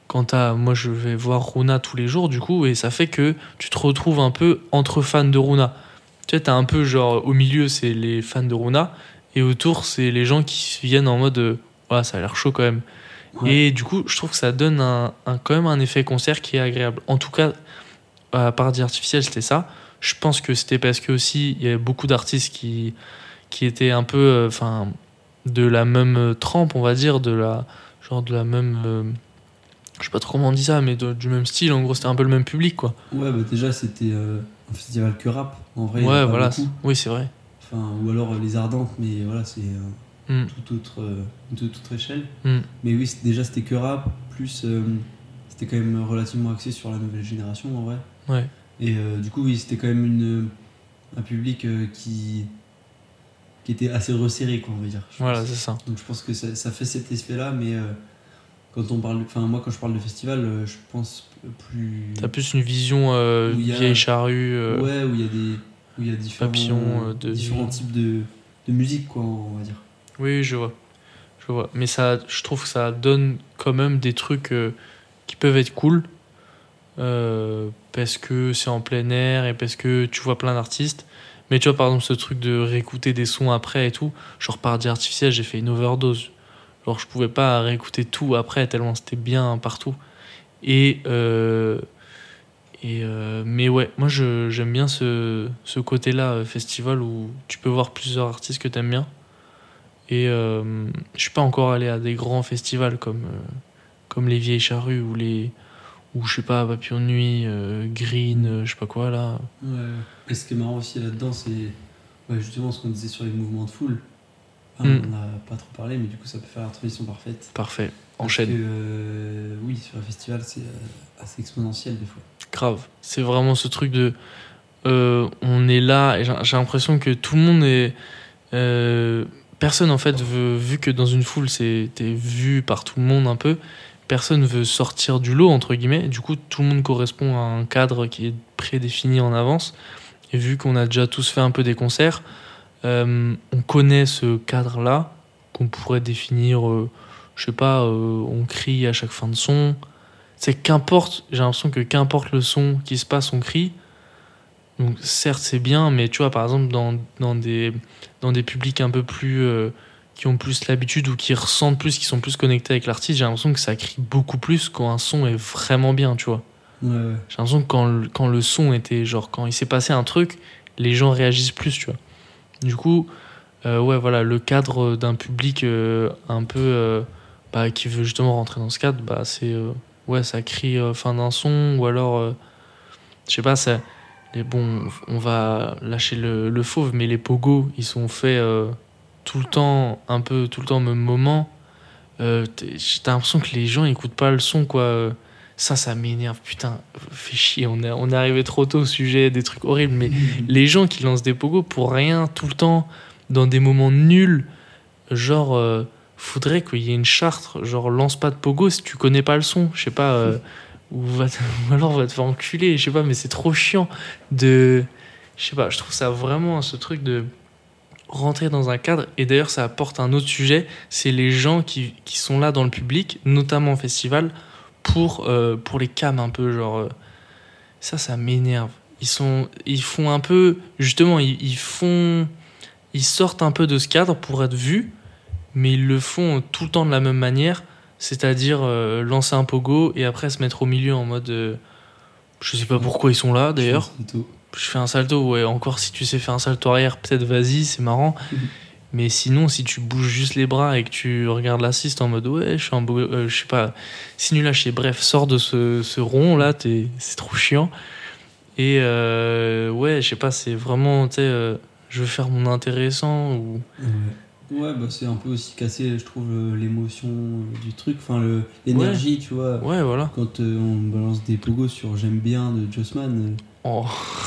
Quant à moi, je vais voir Runa tous les jours, du coup, et ça fait que tu te retrouves un peu entre fans de Runa. Tu sais, t'as un peu genre au milieu, c'est les fans de Runa, et autour, c'est les gens qui viennent en mode euh, Ouais, ça a l'air chaud quand même. Ouais. Et du coup, je trouve que ça donne un, un- quand même un effet concert qui est agréable. En tout cas, à Paradis Artificiel, c'était ça. Je pense que c'était parce que aussi, il y avait beaucoup d'artistes qui, qui étaient un peu, euh, enfin, de la même trempe, on va dire, de la, genre de la même, euh, je sais pas trop comment on dit ça, mais de- du même style. En gros, c'était un peu le même public, quoi. Ouais, bah déjà, c'était euh, un festival que rap. En vrai, ouais, voilà. Oui, c'est vrai. Enfin, ou alors euh, les Ardentes, mais voilà, c'est euh, Mm. tout autre, une toute autre échelle. Mm. Mais oui, déjà, c'était que rap, plus c'était quand même relativement axé sur la nouvelle génération, en vrai. Ouais. Et du coup, oui, c'était quand même une, un public qui, qui était assez resserré, quoi, on va dire. Voilà, c'est ça. Donc je pense que ça, ça fait cet effet-là, mais euh, quand on parle, enfin moi quand je parle de festival, euh, je pense plus. T'as plus une vision euh, Où il y a- vieille charrue. Ouais, où il y a des, où il y a différents, Papillons, de différents types de, de musique, quoi, on va dire. Oui, je vois. Je vois. Mais ça, je trouve que ça donne quand même des trucs qui peuvent être cool. parce que c'est en plein air et parce que tu vois plein d'artistes. Mais tu vois, par exemple, ce truc de réécouter des sons après et tout, genre Paradis Artificiel, j'ai fait une overdose. Genre, je pouvais pas réécouter tout après tellement c'était bien partout. Et. euh, euh, mais ouais, moi j'aime bien ce, ce côté-là, euh, festival, où tu peux voir plusieurs artistes que t'aimes bien. Et je suis pas encore allé à des grands festivals comme, comme les Vieilles Charrues ou les. Ou je sais pas, Papillon de Nuit, euh, Green, euh, je sais pas quoi là. Ouais. Et ce qui est marrant aussi là-dedans, c'est ouais, justement ce qu'on disait sur les mouvements de foule. Enfin, Mm. On n'a pas trop parlé, mais du coup ça peut faire la transition parfaite. Parfait, Parce enchaîne. que, euh, oui, sur un festival, c'est assez exponentiel des fois. Grave. C'est vraiment ce truc de. euh, on est là, et j'ai l'impression que tout le monde est. personne en fait veut. Vu que dans une foule, c'est t'es vu par tout le monde un peu, personne veut sortir du lot, entre guillemets. Du coup, tout le monde correspond à un cadre qui est prédéfini en avance. Et vu qu'on a déjà tous fait un peu des concerts, euh, on connaît ce cadre-là, qu'on pourrait définir, euh, je sais pas, euh, on crie à chaque fin de son. C'est qu'importe, j'ai l'impression que qu'importe le son qui se passe, on crie. Donc certes c'est bien, mais tu vois par exemple dans, dans, des, dans des publics un peu plus... qui ont plus l'habitude ou qui ressentent plus, qui sont plus connectés avec l'artiste, j'ai l'impression que ça crie beaucoup plus quand un son est vraiment bien, tu vois. Ouais, ouais. J'ai l'impression que quand le, quand le son était, genre, quand il s'est passé un truc, les gens réagissent plus, tu vois. Du coup, euh, ouais, voilà, le cadre d'un public euh, un peu euh, bah, qui veut justement rentrer dans ce cadre, bah, c'est, ouais, ça crie fin d'un son, ou alors, je sais pas, ça, les, bon, on va lâcher le, le fauve, mais les pogos, ils sont faits tout le temps, un peu, tout le temps au même moment. Euh, T'as l'impression que les gens écoutent pas le son, quoi. ça, ça m'énerve. Putain, fait chier. On est, on est arrivé trop tôt au sujet des trucs horribles. Mais les gens qui lancent des pogos pour rien, tout le temps, dans des moments nuls, genre, euh, faudrait qu'il y ait une charte. Genre, lance pas de pogo si tu connais pas le son. Je sais pas. euh, ou, va te- ou alors va te faire enculer. Je sais pas, mais c'est trop chiant de. Je sais pas, je trouve ça vraiment ce truc de rentrer dans un cadre. Et d'ailleurs, ça apporte un autre sujet c'est les gens qui, qui sont là dans le public, notamment au festival, pour, euh, pour les cams un peu. Genre, euh, ça, ça m'énerve. Ils, sont, ils font un peu. Justement, ils, font. Ils sortent un peu de ce cadre pour être vus, mais ils le font tout le temps de la même manière, c'est-à-dire euh, lancer un pogo et après se mettre au milieu en mode. je sais pas pourquoi ils sont là d'ailleurs. Je fais un salto, ouais. Encore si tu sais faire un salto arrière, peut-être vas-y, c'est marrant. Mais sinon, si tu bouges juste les bras et que tu regardes l'assiste en mode ouais, je suis un beau. euh, je sais pas, si nul lâché. Bref, sors de ce, ce rond là, t'es- c'est trop chiant. Et euh, ouais, je sais pas, c'est vraiment, tu sais, euh, je veux faire mon intéressant ou. Ouais, Ouais, bah, c'est un peu aussi casser, je trouve, l'émotion du truc, enfin l'énergie, tu vois. Ouais, voilà. Quand euh, on balance des pogos sur J'aime bien de Jossman, Oh,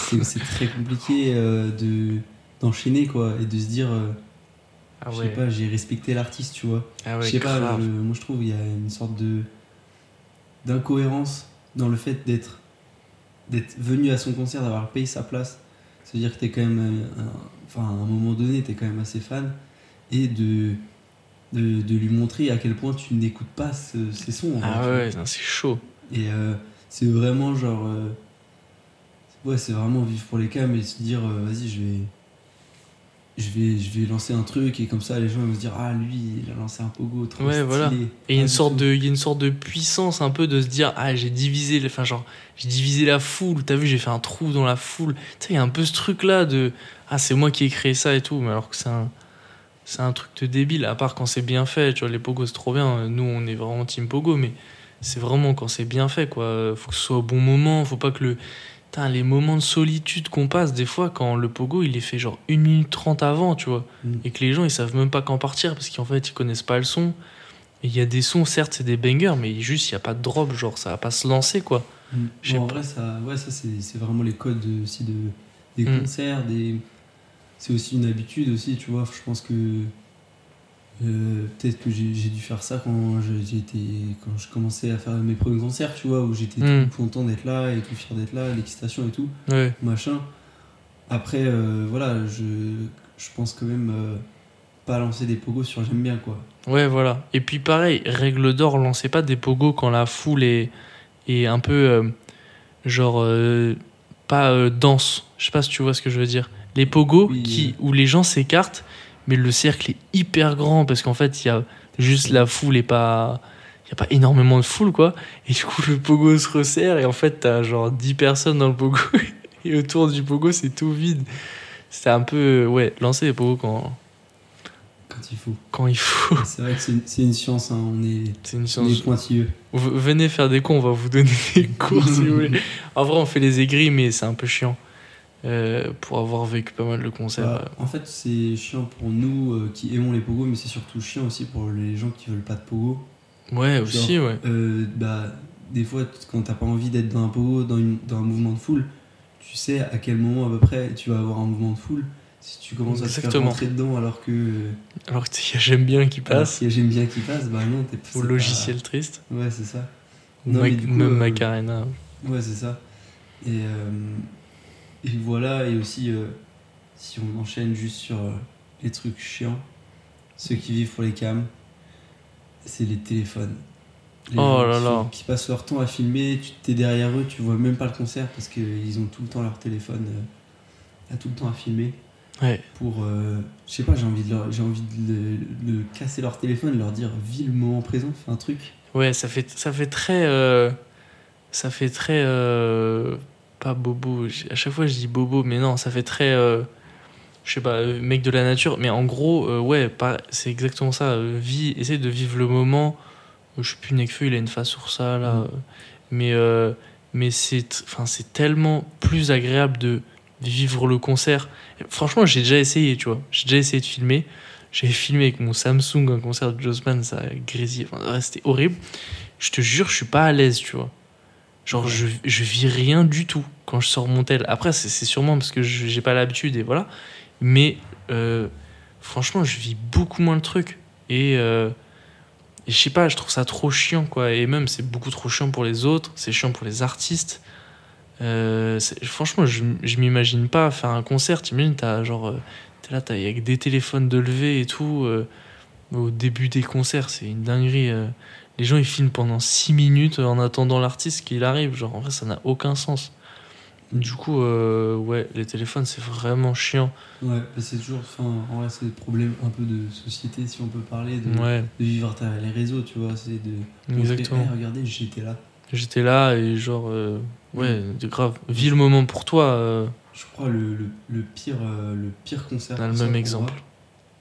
c'est c'est très compliqué euh, de d'enchaîner quoi et de se dire, euh, ah je sais pas, j'ai respecté l'artiste, tu vois. ah je sais pas, je- moi je trouve il y a une sorte de d'incohérence dans le fait d'être d'être venu à son concert, d'avoir payé sa place. Ça veut dire que t'es quand même, euh, un- enfin à un moment donné, t'es quand même assez fan et de, de, de lui montrer à quel point tu n'écoutes pas ce- ces sons. Ah ouais, c'est chaud. Et euh, c'est vraiment genre. Ouais, c'est vraiment vivre pour les cas, mais se dire, euh, vas-y, je vais. je vais, je vais lancer un truc et comme ça les gens vont se dire ah lui il a lancé un pogo trop Ouais, stylé. voilà. Et il y a une sorte tout. de, il y a une sorte de puissance un peu de se dire ah j'ai divisé, enfin genre j'ai divisé la foule. T'as vu j'ai fait un trou dans la foule. Tu sais il y a un peu ce truc là de ah c'est moi qui ai créé ça et tout, mais alors que c'est un c'est un truc de débile. À part quand c'est bien fait, tu vois les pogos c'est trop bien. Nous on est vraiment team pogo, mais c'est vraiment quand c'est bien fait quoi. Faut que ce soit au bon moment. Faut pas que le Les moments de solitude qu'on passe des fois quand le pogo il est fait genre 1 minute 30 avant, tu vois Mm. et que les gens ils savent même pas quand partir parce qu'en fait ils connaissent pas le son. Il y a des sons, certes c'est des bangers, mais juste il y a pas de drop, genre ça va pas se lancer quoi. Mm. Bon, en vrai, ça, ouais, ça c'est vraiment les codes de- aussi de, des Mm. concerts. Des... C'est aussi une habitude aussi, tu vois. Je pense que euh, peut-être que j'ai j'ai dû faire ça quand été quand je commençais à faire mes premiers concerts, tu vois, où j'étais Mm. tout content d'être là et tout fier d'être là, l'excitation et tout, Ouais, machin. Après, euh, voilà, je, je pense quand même euh, pas lancer des pogos sur j'aime bien quoi. ouais voilà. Et puis pareil, règle d'or, lancez pas des pogos quand la foule est, est un peu genre pas dense. Je sais pas si tu vois ce que je veux dire. Les pogos Oui. qui, où les gens s'écartent, mais le cercle est hyper grand parce qu'en fait il y a juste la foule et pas il y a pas énormément de foule quoi. Et du coup le pogo se resserre et en fait t'as genre 10 personnes dans le pogo et autour du pogo c'est tout vide. C'est un peu ouais lancer les pogos quand Quand il faut. quand il faut. C'est vrai que c'est une, science, hein, on est, c'est une on science. est pointilleux. Venez faire des cours on va vous donner des cours si vous voulez. En vrai on fait les aigris mais c'est un peu chiant euh, pour avoir vécu pas mal de concerts Bah, en fait, c'est chiant pour nous euh, qui aimons les pogos, mais c'est surtout chiant aussi pour les gens qui veulent pas de pogo. ouais aussi ouais Euh, bah, des fois, quand t'as pas envie d'être dans un pogo, dans, une- dans un mouvement de foule, tu sais à quel moment à peu près tu vas avoir un mouvement de foule. Si tu commences à te faire rentrer dedans alors que euh, alors que y a j'aime bien qui passe qu'il y a j'aime bien qui passe, bah non, t'es au pas- logiciel triste Ouais, c'est ça. Non, mais Mac- du coup, même euh, Macarena Ouais, c'est ça. Et, euh, et voilà, et aussi, euh, si on enchaîne juste sur euh, les trucs chiants, ceux qui vivent pour les cams, c'est les téléphones. Les Oh là qui, là. qui passent leur temps à filmer, tu t'es derrière eux, tu vois même pas le concert parce qu'ils ont tout le temps leur téléphone, euh, à tout le temps à filmer. ouais Pour, euh, je sais pas, j'ai envie de, leur, envie de, casser leur téléphone, de leur dire, vis le moment présent, fais un truc. Ouais, ça fait, ça fait très. euh, ça fait très. Pas bobo. À chaque fois, je dis bobo, mais non, ça fait très. euh, je sais pas, euh, mec de la nature. Mais en gros, euh, ouais, pas- c'est exactement ça. euh, Vis, essaye de vivre le moment. Je sais plus, Nekfeu, il a une face sur ça, là. Mm. Mais, euh, mais c'est tellement plus agréable de vivre le concert. Franchement, j'ai déjà essayé, tu vois. J'ai déjà essayé de filmer. J'avais filmé avec mon Samsung un concert de Jossman, ça a grésillé. Enfin, c'était horrible. Je te jure, je suis pas à l'aise, tu vois. Genre, je, je vis rien du tout quand je sors mon tel. Après, c'est sûrement parce que j'ai pas l'habitude et voilà. Mais euh, franchement, je vis beaucoup moins le truc. Et, euh, et je sais pas, je trouve ça trop chiant, quoi. Et même, c'est beaucoup trop chiant pour les autres, c'est chiant pour les artistes. Euh, franchement, je, je m'imagine pas faire un concert. T'imagines, t'as genre. euh, T'es là, t'as avec des téléphones de levée et tout. au début des concerts, c'est une dinguerie. Les gens ils filment pendant 6 minutes en attendant l'artiste qu'il arrive. Genre, en vrai, ça n'a aucun sens. Du coup, euh, ouais, les téléphones, c'est vraiment chiant. Ouais, bah, c'est toujours, enfin, en vrai, c'est le problème un peu de société, si on peut parler, de, Ouais, de vivre à travers les réseaux, tu vois, c'est de exactement. Eh, regardez, j'étais là. J'étais là et genre, euh, ouais, de grave. Vis le moment pour toi. euh, Je crois le, le, le pire, le pire concert. On a le même exemple.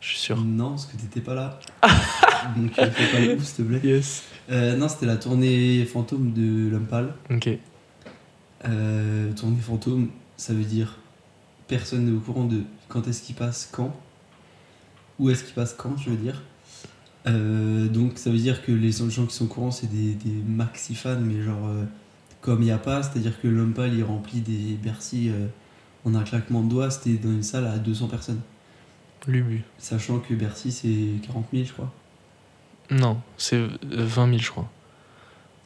Je suis sûr. Non, parce que t'étais pas là. Donc euh, fais pas le coup, s'il te plaît. Yes. Euh, non, c'était la tournée fantôme de L'Homme Pâle. Ok. Euh, tournée fantôme, ça veut dire personne n'est au courant de quand est-ce qu'il passe quand. Où est-ce qu'il passe quand, je veux dire. Euh, donc ça veut dire que les gens qui sont au courant, c'est des, des maxi fans, mais genre comme il n'y a pas, c'est-à-dire que L'Homme Pâle il remplit des Bercy en un claquement de doigts, c'était dans une salle à 200 personnes. Lubu. Sachant que Bercy c'est 40 000, je crois. Non, c'est euh, 20 000, je crois.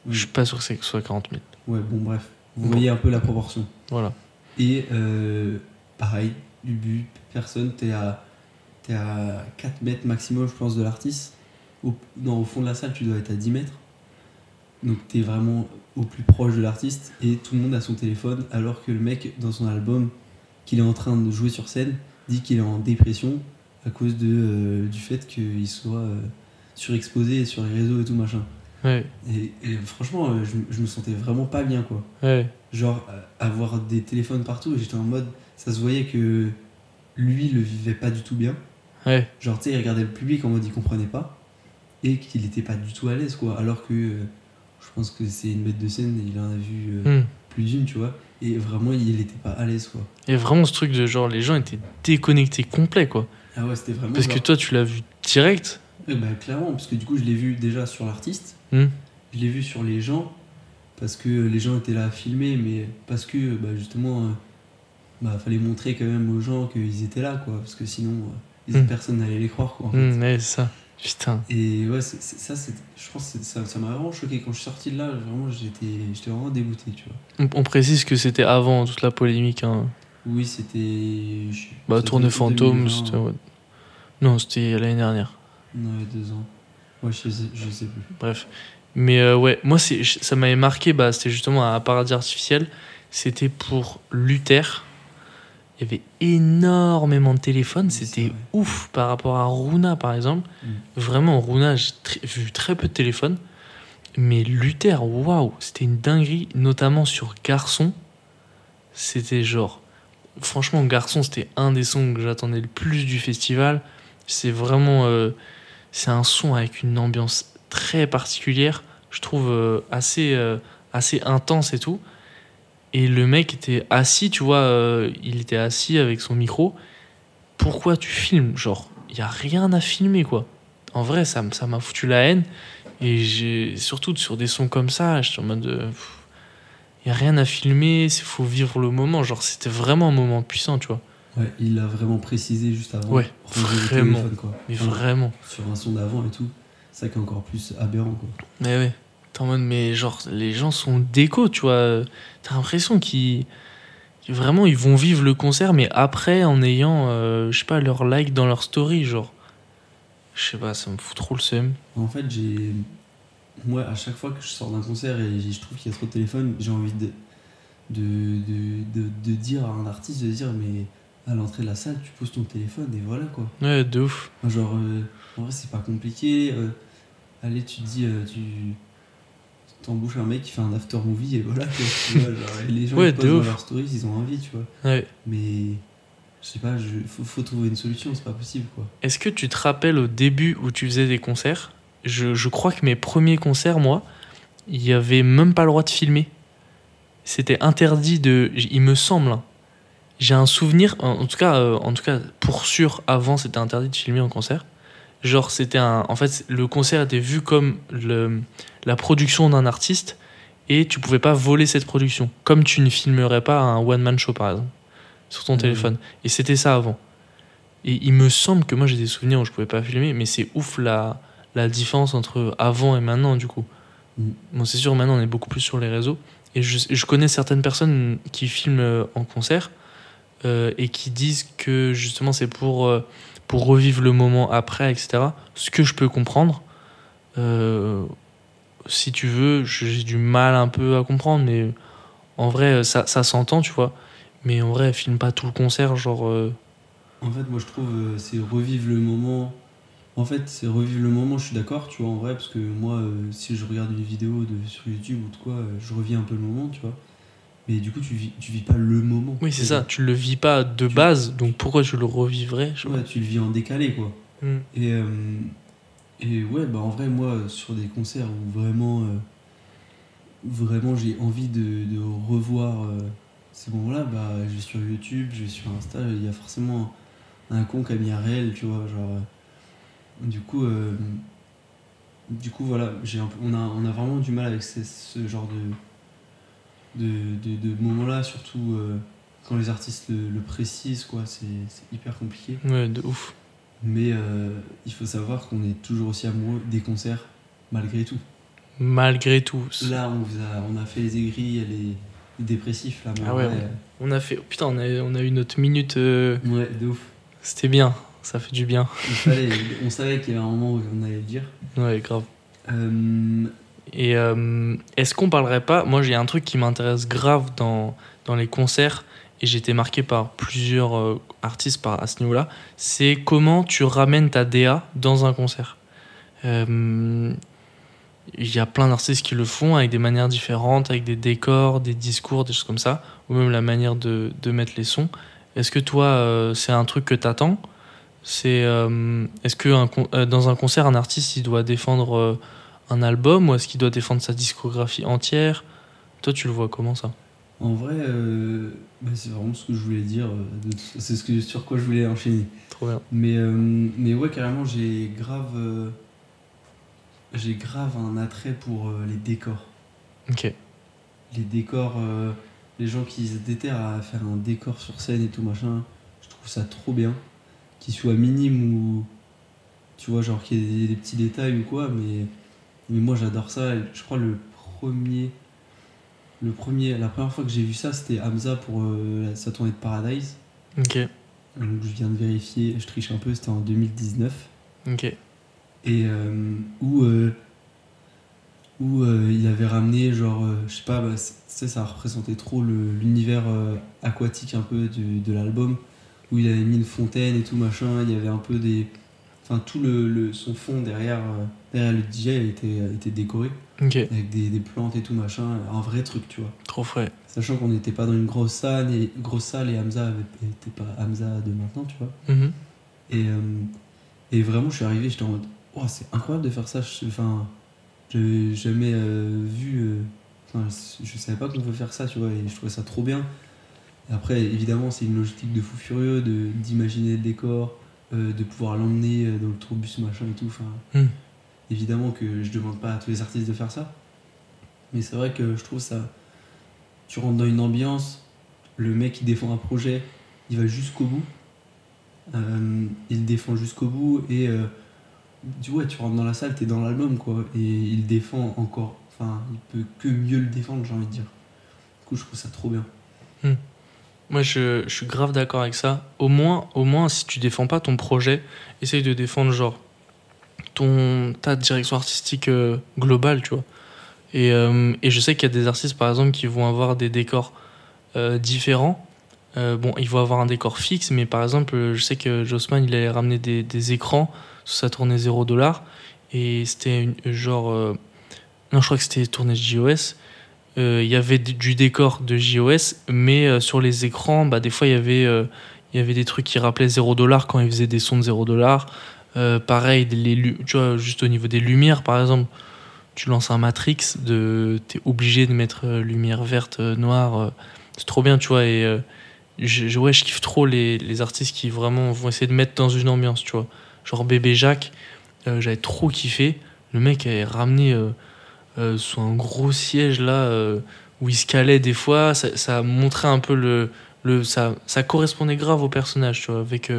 Oui. Je suis pas sûr que ce soit 40 000. Ouais, bon, bref. Vous Bon. voyez un peu la proportion. Voilà. Et euh, pareil, du but, personne, t'es à, t'es à 4 mètres maximum, je pense, de l'artiste. Au, non, au fond de la salle, tu dois être à 10 mètres. Donc t'es vraiment au plus proche de l'artiste et tout le monde a son téléphone alors que le mec, dans son album qu'il est en train de jouer sur scène, dit qu'il est en dépression à cause de, euh, du fait qu'il soit euh, surexposé sur les réseaux et tout machin. Ouais, Et, et franchement, euh, je, je me sentais vraiment pas bien quoi. ouais, Genre, avoir des téléphones partout, j'étais en mode, ça se voyait que lui le vivait pas du tout bien. ouais. Genre, tu sais, il regardait le public en mode il comprenait pas et qu'il était pas du tout à l'aise quoi. Alors que je pense que c'est une bête de scène, il en a vu Hmm. plus d'une, tu vois. Et vraiment, il était pas à l'aise quoi. Et vraiment ce truc de genre, les gens étaient déconnectés complet, quoi. Ah ouais, c'était vraiment. Parce que toi, tu l'as vu direct. Bah, clairement, parce que du coup, je l'ai vu déjà sur l'artiste, Hmm. je l'ai vu sur les gens, parce que les gens étaient là à filmer, mais parce que bah, justement, euh, bah, fallait montrer quand même aux gens qu'ils étaient là, quoi, parce que sinon, euh, Hmm. personne n'allait les croire, quoi. en fait. Hmm, ouais, ça. Putain. Et ouais, ça, c'est- je pense que ça m'a vraiment choqué. Quand je suis sorti de là, vraiment, j'étais j'étais vraiment dégoûté, tu vois. On, on précise que c'était avant toute la polémique. Hein. Oui, c'était. Bah, tourne fantôme, 2020, c'était. ouais. Non, c'était l'année dernière. Non, il y a deux ans. Ouais, je sais, je sais plus. Bref. Mais euh, ouais, moi, ça m'avait marqué, bah, c'était justement un paradis artificiel. C'était pour Luther. Il y avait énormément de téléphones. C'était ouf par rapport à Runa, par exemple. Mm. Vraiment, Runa, j'ai tr- vu très peu de téléphones. Mais Luther, waouh, c'était une dinguerie, notamment sur Garçon. C'était genre. Franchement, Garçon, c'était un des sons que j'attendais le plus du festival. C'est vraiment. euh, c'est un son avec une ambiance très particulière, je trouve euh, assez, euh, assez intense et tout. Et le mec était assis, tu vois, euh, il était assis avec son micro. Pourquoi tu filmes Genre, il n'y a rien à filmer, quoi. En vrai, ça m'a foutu la haine. Et j'ai surtout sur des sons comme ça, j'étais en mode. Il n'y a rien à filmer, il faut vivre le moment. Genre, c'était vraiment un moment puissant, tu vois. Ouais, il l'a vraiment précisé juste avant. Ouais, vraiment. quoi. Mais Enfin, vraiment. Sur un son d'avant et tout. C'est ça qui est encore plus aberrant, quoi. Mais ouais. T'es en mode, mais genre, les gens sont déco, tu vois. T'as l'impression qu'ils. Vraiment, ils vont vivre le concert, mais après, en ayant, euh, je sais pas, leur like dans leur story, genre. Je sais pas, ça me fout trop le seum. En fait, j'ai. Moi, à chaque fois que je sors d'un concert et je trouve qu'il y a trop de téléphone, j'ai envie de de, de, de, de dire à un artiste de dire, mais à l'entrée de la salle, tu poses ton téléphone et voilà, quoi. Ouais, de ouf. Genre, euh, en vrai, c'est pas compliqué. euh, allez, tu te dis, euh, tu t'embauches un mec qui fait un after movie et voilà, quoi, tu vois. Genre, et les gens Ouais, posent dans leurs stories, ils ont envie, tu vois. Ouais. Mais je sais pas, je, faut, faut trouver une solution, c'est pas possible, quoi. Est-ce que tu te rappelles au début où tu faisais des concerts? Je, je crois que mes premiers concerts, moi, il y avait même pas le droit de filmer. C'était interdit de. Il me semble. hein. J'ai un souvenir, en, en tout cas, euh, en tout cas, pour sûr, avant, c'était interdit de filmer en concert. Genre, c'était un. En fait, le concert était vu comme le, la production d'un artiste et tu pouvais pas voler cette production. Comme tu ne filmerais pas un one-man show, par exemple, sur ton Mhm. téléphone. Et c'était ça avant. Et il me semble que moi j'ai des souvenirs où je pouvais pas filmer, mais c'est ouf la, la différence entre avant et maintenant du coup. Mm. Bon, c'est sûr, maintenant on est beaucoup plus sur les réseaux. Et je, je connais certaines personnes qui filment euh, en concert euh, et qui disent que justement c'est pour, euh, pour revivre le moment après, etc. Ce que je peux comprendre. Euh, si tu veux, j'ai du mal un peu à comprendre, mais en vrai, ça, s'entend, tu vois. Mais en vrai, filme pas tout le concert, genre. euh, En fait, moi, je trouve euh, c'est revivre le moment. En fait, c'est revivre le moment, je suis d'accord, tu vois, en vrai, parce que moi, si je regarde une vidéo de, sur YouTube ou de quoi, je revis un peu le moment, tu vois. Mais du coup, tu vis, tu vis pas le moment. Oui, c'est ça. Tu le vis pas de Tu- base, donc pourquoi tu le revivrais je Ouais, tu le vis en décalé, quoi. Hmm. Et, euh, et ouais, bah en vrai, moi, sur des concerts où vraiment, euh, vraiment j'ai envie de, de revoir euh, ces moments-là, bah je vais sur YouTube, je vais sur Insta, il y a forcément un con qui a mis un réel, tu vois. Genre, du coup, du coup, voilà, j'ai un peu- on, a, on a vraiment du mal avec ces- ce genre de, de, de, de moments-là, surtout euh, quand les artistes le, le précisent, quoi, c'est hyper compliqué. Ouais, de ouf. Mais euh, il faut savoir qu'on est toujours aussi amoureux des concerts, malgré tout. Malgré tout. Là, on, vous a, on a fait les aigris et les, les dépressifs. Là, Ah ouais, vrai, On a fait. Putain, on a, on a eu notre minute. euh, euh, ouais, de ouf. C'était bien. Ça fait du bien. Il fallait, on savait qu'il y avait un moment où on allait le dire. Ouais, grave. Euh, Et euh, est-ce qu'on parlerait pas Moi, j'ai un truc qui m'intéresse grave dans, dans les concerts et j'ai été marqué par plusieurs euh, artistes par, à ce niveau-là, c'est comment tu ramènes ta DA dans un concert. Euh, Il y a plein d'artistes qui le font avec des manières différentes, avec des décors, des discours, des choses comme ça, ou même la manière de, de mettre les sons. Est-ce que toi, c'est un truc que tu attends c'est est-ce que dans un concert un artiste il doit défendre un album ou est-ce qu'il doit défendre sa discographie entière? Toi tu le vois comment ça? En vrai, euh, bah, c'est vraiment ce que je voulais dire. euh, C'est ce que, sur quoi je voulais enchaîner. trop bien Mais, euh, mais ouais, carrément, j'ai grave, euh, j'ai grave un attrait pour les décors. ok Les décors, les gens qui se déterrent à faire un décor sur scène et tout machin, je trouve ça trop bien. Qu'il soit minime ou. Tu vois, genre qu'il y ait des, des petits détails ou quoi, mais, mais moi j'adore ça. Je crois le premier. Le premier, la première fois que j'ai vu ça, c'était Hamza pour euh, sa tournée de Paradise. ok Donc je viens de vérifier, je triche un peu, c'était en 2019. ok Et euh, où, euh, où il avait ramené, genre, je sais pas, bah, c'est- tu sais, ça représentait trop le- l'univers aquatique un peu du- de l'album, où il avait mis une fontaine et tout machin, il y avait un peu des. Enfin, tout le, le- son fond derrière le DJ était, était décoré, avec des, des plantes et tout machin, un vrai truc, tu vois. trop frais Sachant qu'on n'était pas dans une grosse salle et, grosse salle et Hamza n'était pas Hamza de maintenant, tu vois. Mhm. Et, euh, et vraiment, je suis arrivé, j'étais en mode, oh, c'est incroyable de faire ça. Je- Enfin, j'ai jamais euh, vu. euh, Enfin, je savais pas qu'on pouvait faire ça, tu vois, et je trouvais ça trop bien. Et après, évidemment, c'est une logistique de fou furieux d'imaginer le décor, euh, de pouvoir l'emmener euh, dans le tourbus, machin et tout. Enfin, Hmm. Évidemment que je demande pas à tous les artistes de faire ça. Mais c'est vrai que je trouve ça. Tu rentres dans une ambiance, le mec il défend un projet, il va jusqu'au bout. Euh, il défend jusqu'au bout et euh, tu tu rentres dans la salle, t'es dans l'album quoi. Et il défend encore. Enfin, il peut que mieux le défendre, j'ai envie de dire. Du coup, je trouve ça trop bien. Moi, je, je suis grave d'accord avec ça. Au moins, au moins, si tu défends pas ton projet, essaye de défendre genre ton ta direction artistique euh, globale, tu vois. Et, euh, et je sais qu'il y a des artistes, par exemple, qui vont avoir des décors euh, différents. Bon, ils vont avoir un décor fixe, mais par exemple, je sais que Jossman, il allait ramener des, des écrans sur sa tournée 0 dollar. Et c'était genre. non, je crois que c'était tournée JOS. Il y avait du décor de JOS, mais sur les écrans, bah, des fois, il y avait, il y avait des trucs qui rappelaient 0 dollar quand ils faisaient des sons de 0 dollar. Euh, pareil, tu vois, juste au niveau des lumières, par exemple, tu lances un Matrix, de, t'es obligé de mettre euh, lumière verte, euh, noire. c'est trop bien, tu vois. Et je, ouais, je kiffe trop les, les artistes qui vraiment vont essayer de mettre dans une ambiance, tu vois. Genre Bébé Jacques, j'avais trop kiffé. Le mec avait ramené euh, sur un gros siège là où il se calait des fois. Ça, ça montrait un peu le. le ça, ça correspondait grave au personnage, tu vois. Avec,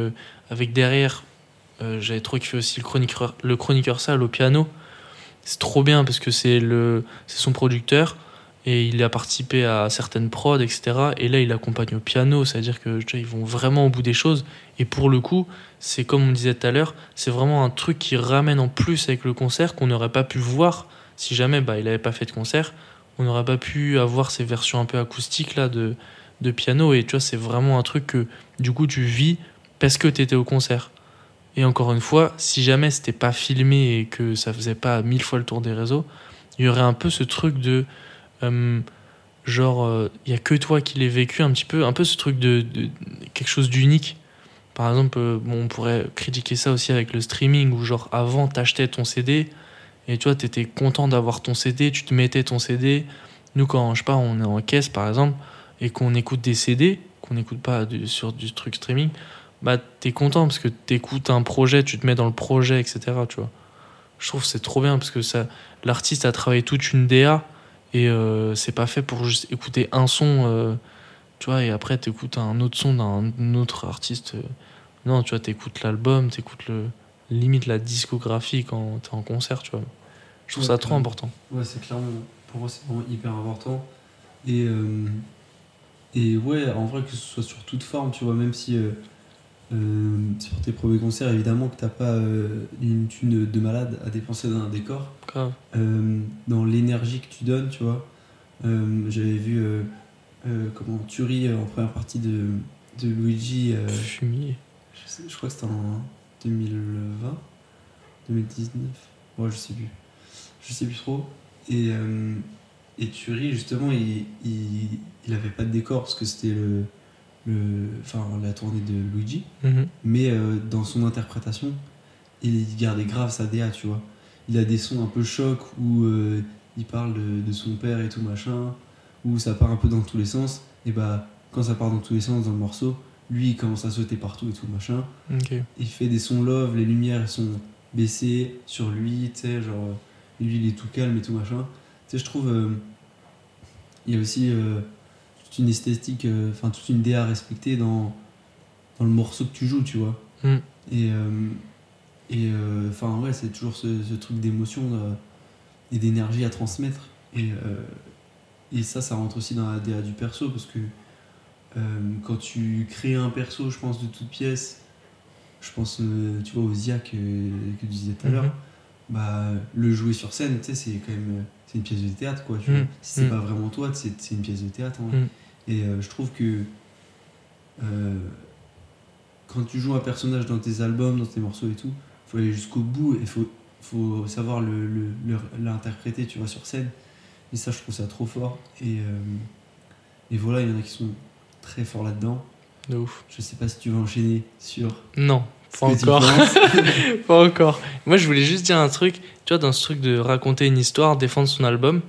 avec derrière, euh, j'avais trop kiffé aussi le chroniqueur, le chroniqueur sale au piano. C'est trop bien parce que c'est son producteur et il a participé à certaines prods, etc. Et là, il accompagne au piano, c'est-à-dire que vont vraiment au bout des choses. Et pour le coup, c'est comme on disait tout à l'heure, c'est vraiment un truc qui ramène en plus avec le concert qu'on n'aurait pas pu voir si jamais bah, il n'avait pas fait de concert. On n'aurait pas pu avoir ces versions un peu acoustiques là de, de piano. Et tu vois, c'est vraiment un truc que du coup tu vis parce que tu étais au concert. Et encore une fois, si jamais c'était pas filmé et que ça faisait pas mille fois le tour des réseaux, il y aurait un peu ce truc de euh, genre il y a que toi qui l'ai vécu un petit peu, un peu ce truc de, quelque chose d'unique. Par exemple, euh, bon, on pourrait critiquer ça aussi avec le streaming où genre avant t'achetais ton CD et tu vois t'étais content d'avoir ton CD, tu te mettais ton CD. Nous quand je sais pas, on est en caisse par exemple et qu'on écoute des CD, qu'on n'écoute pas sur du truc streaming, bah t'es content parce que t'écoutes un projet, tu te mets dans le projet, etc. Tu vois. Je trouve que c'est trop bien parce que ça, l'artiste a travaillé toute une DA et euh, c'est pas fait pour juste écouter un son, euh, tu vois, et après t'écoutes un autre son d'un autre artiste. euh. non, tu vois, t'écoutes l'album, t'écoutes le limite la discographie quand t'es en concert, tu vois. Je trouve Ouais, ça trop important. Ouais, c'est clairement, pour moi, c'est vraiment hyper important. Et, euh, et ouais, en vrai, que ce soit sur toute forme, tu vois, même si euh, sur tes premiers concerts, évidemment que t'as pas euh, une thune de malade à dépenser dans un décor, euh, dans l'énergie que tu donnes, tu vois. Euh, J'avais vu comment euh, en première partie de, de Luigi. Fumier. je, sais- je crois que c'était en 2020, 2019. Ouais, je sais plus. Je sais plus trop. Et, et Turi, justement, il, il, il avait pas de décor parce que c'était le, le, enfin, la tournée de Luigi. Mhm. Mais euh, dans son interprétation, il gardait grave sa DA, tu vois. Il a des sons un peu choc où euh, il parle de, de son père et tout machin, où ça part un peu dans tous les sens. Et bah, quand ça part dans tous les sens dans le morceau, lui il commence à sauter partout et tout machin. Il fait des sons love, les lumières sont baissées sur lui, tu sais, genre, lui il est tout calme et tout machin. Tu sais, je trouve, euh, il y a aussi toute une esthétique, euh, enfin toute une DA respectée dans, dans le morceau que tu joues, tu vois. Mm. Et, euh, et euh, enfin, ouais, c'est toujours ce, ce truc d'émotion et d'énergie à transmettre. Et, et ça, ça rentre aussi dans la DA du perso parce que quand tu crées un perso, je pense, de toute pièce, je pense, tu vois, au Ziac euh, que tu disais tout à l'heure, Mhm. bah, le jouer sur scène, tu sais, c'est quand même c'est une pièce de théâtre, quoi. Tu Mm. vois. Si c'est Mm. pas vraiment toi, c'est une pièce de théâtre. vrai. Et euh, je trouve que euh, quand tu joues un personnage dans tes albums, dans tes morceaux et tout, faut aller jusqu'au bout et faut, faut savoir le- le- le- l'interpréter, tu vois, sur scène. Et ça, je trouve ça trop fort. Et, euh, et voilà, il y en a qui sont très forts là-dedans. De ouf. Je sais pas si tu veux enchaîner sur. Non, pas encore. pas encore. Moi, je voulais juste dire un truc. Tu vois, dans ce truc de raconter une histoire, défendre son album,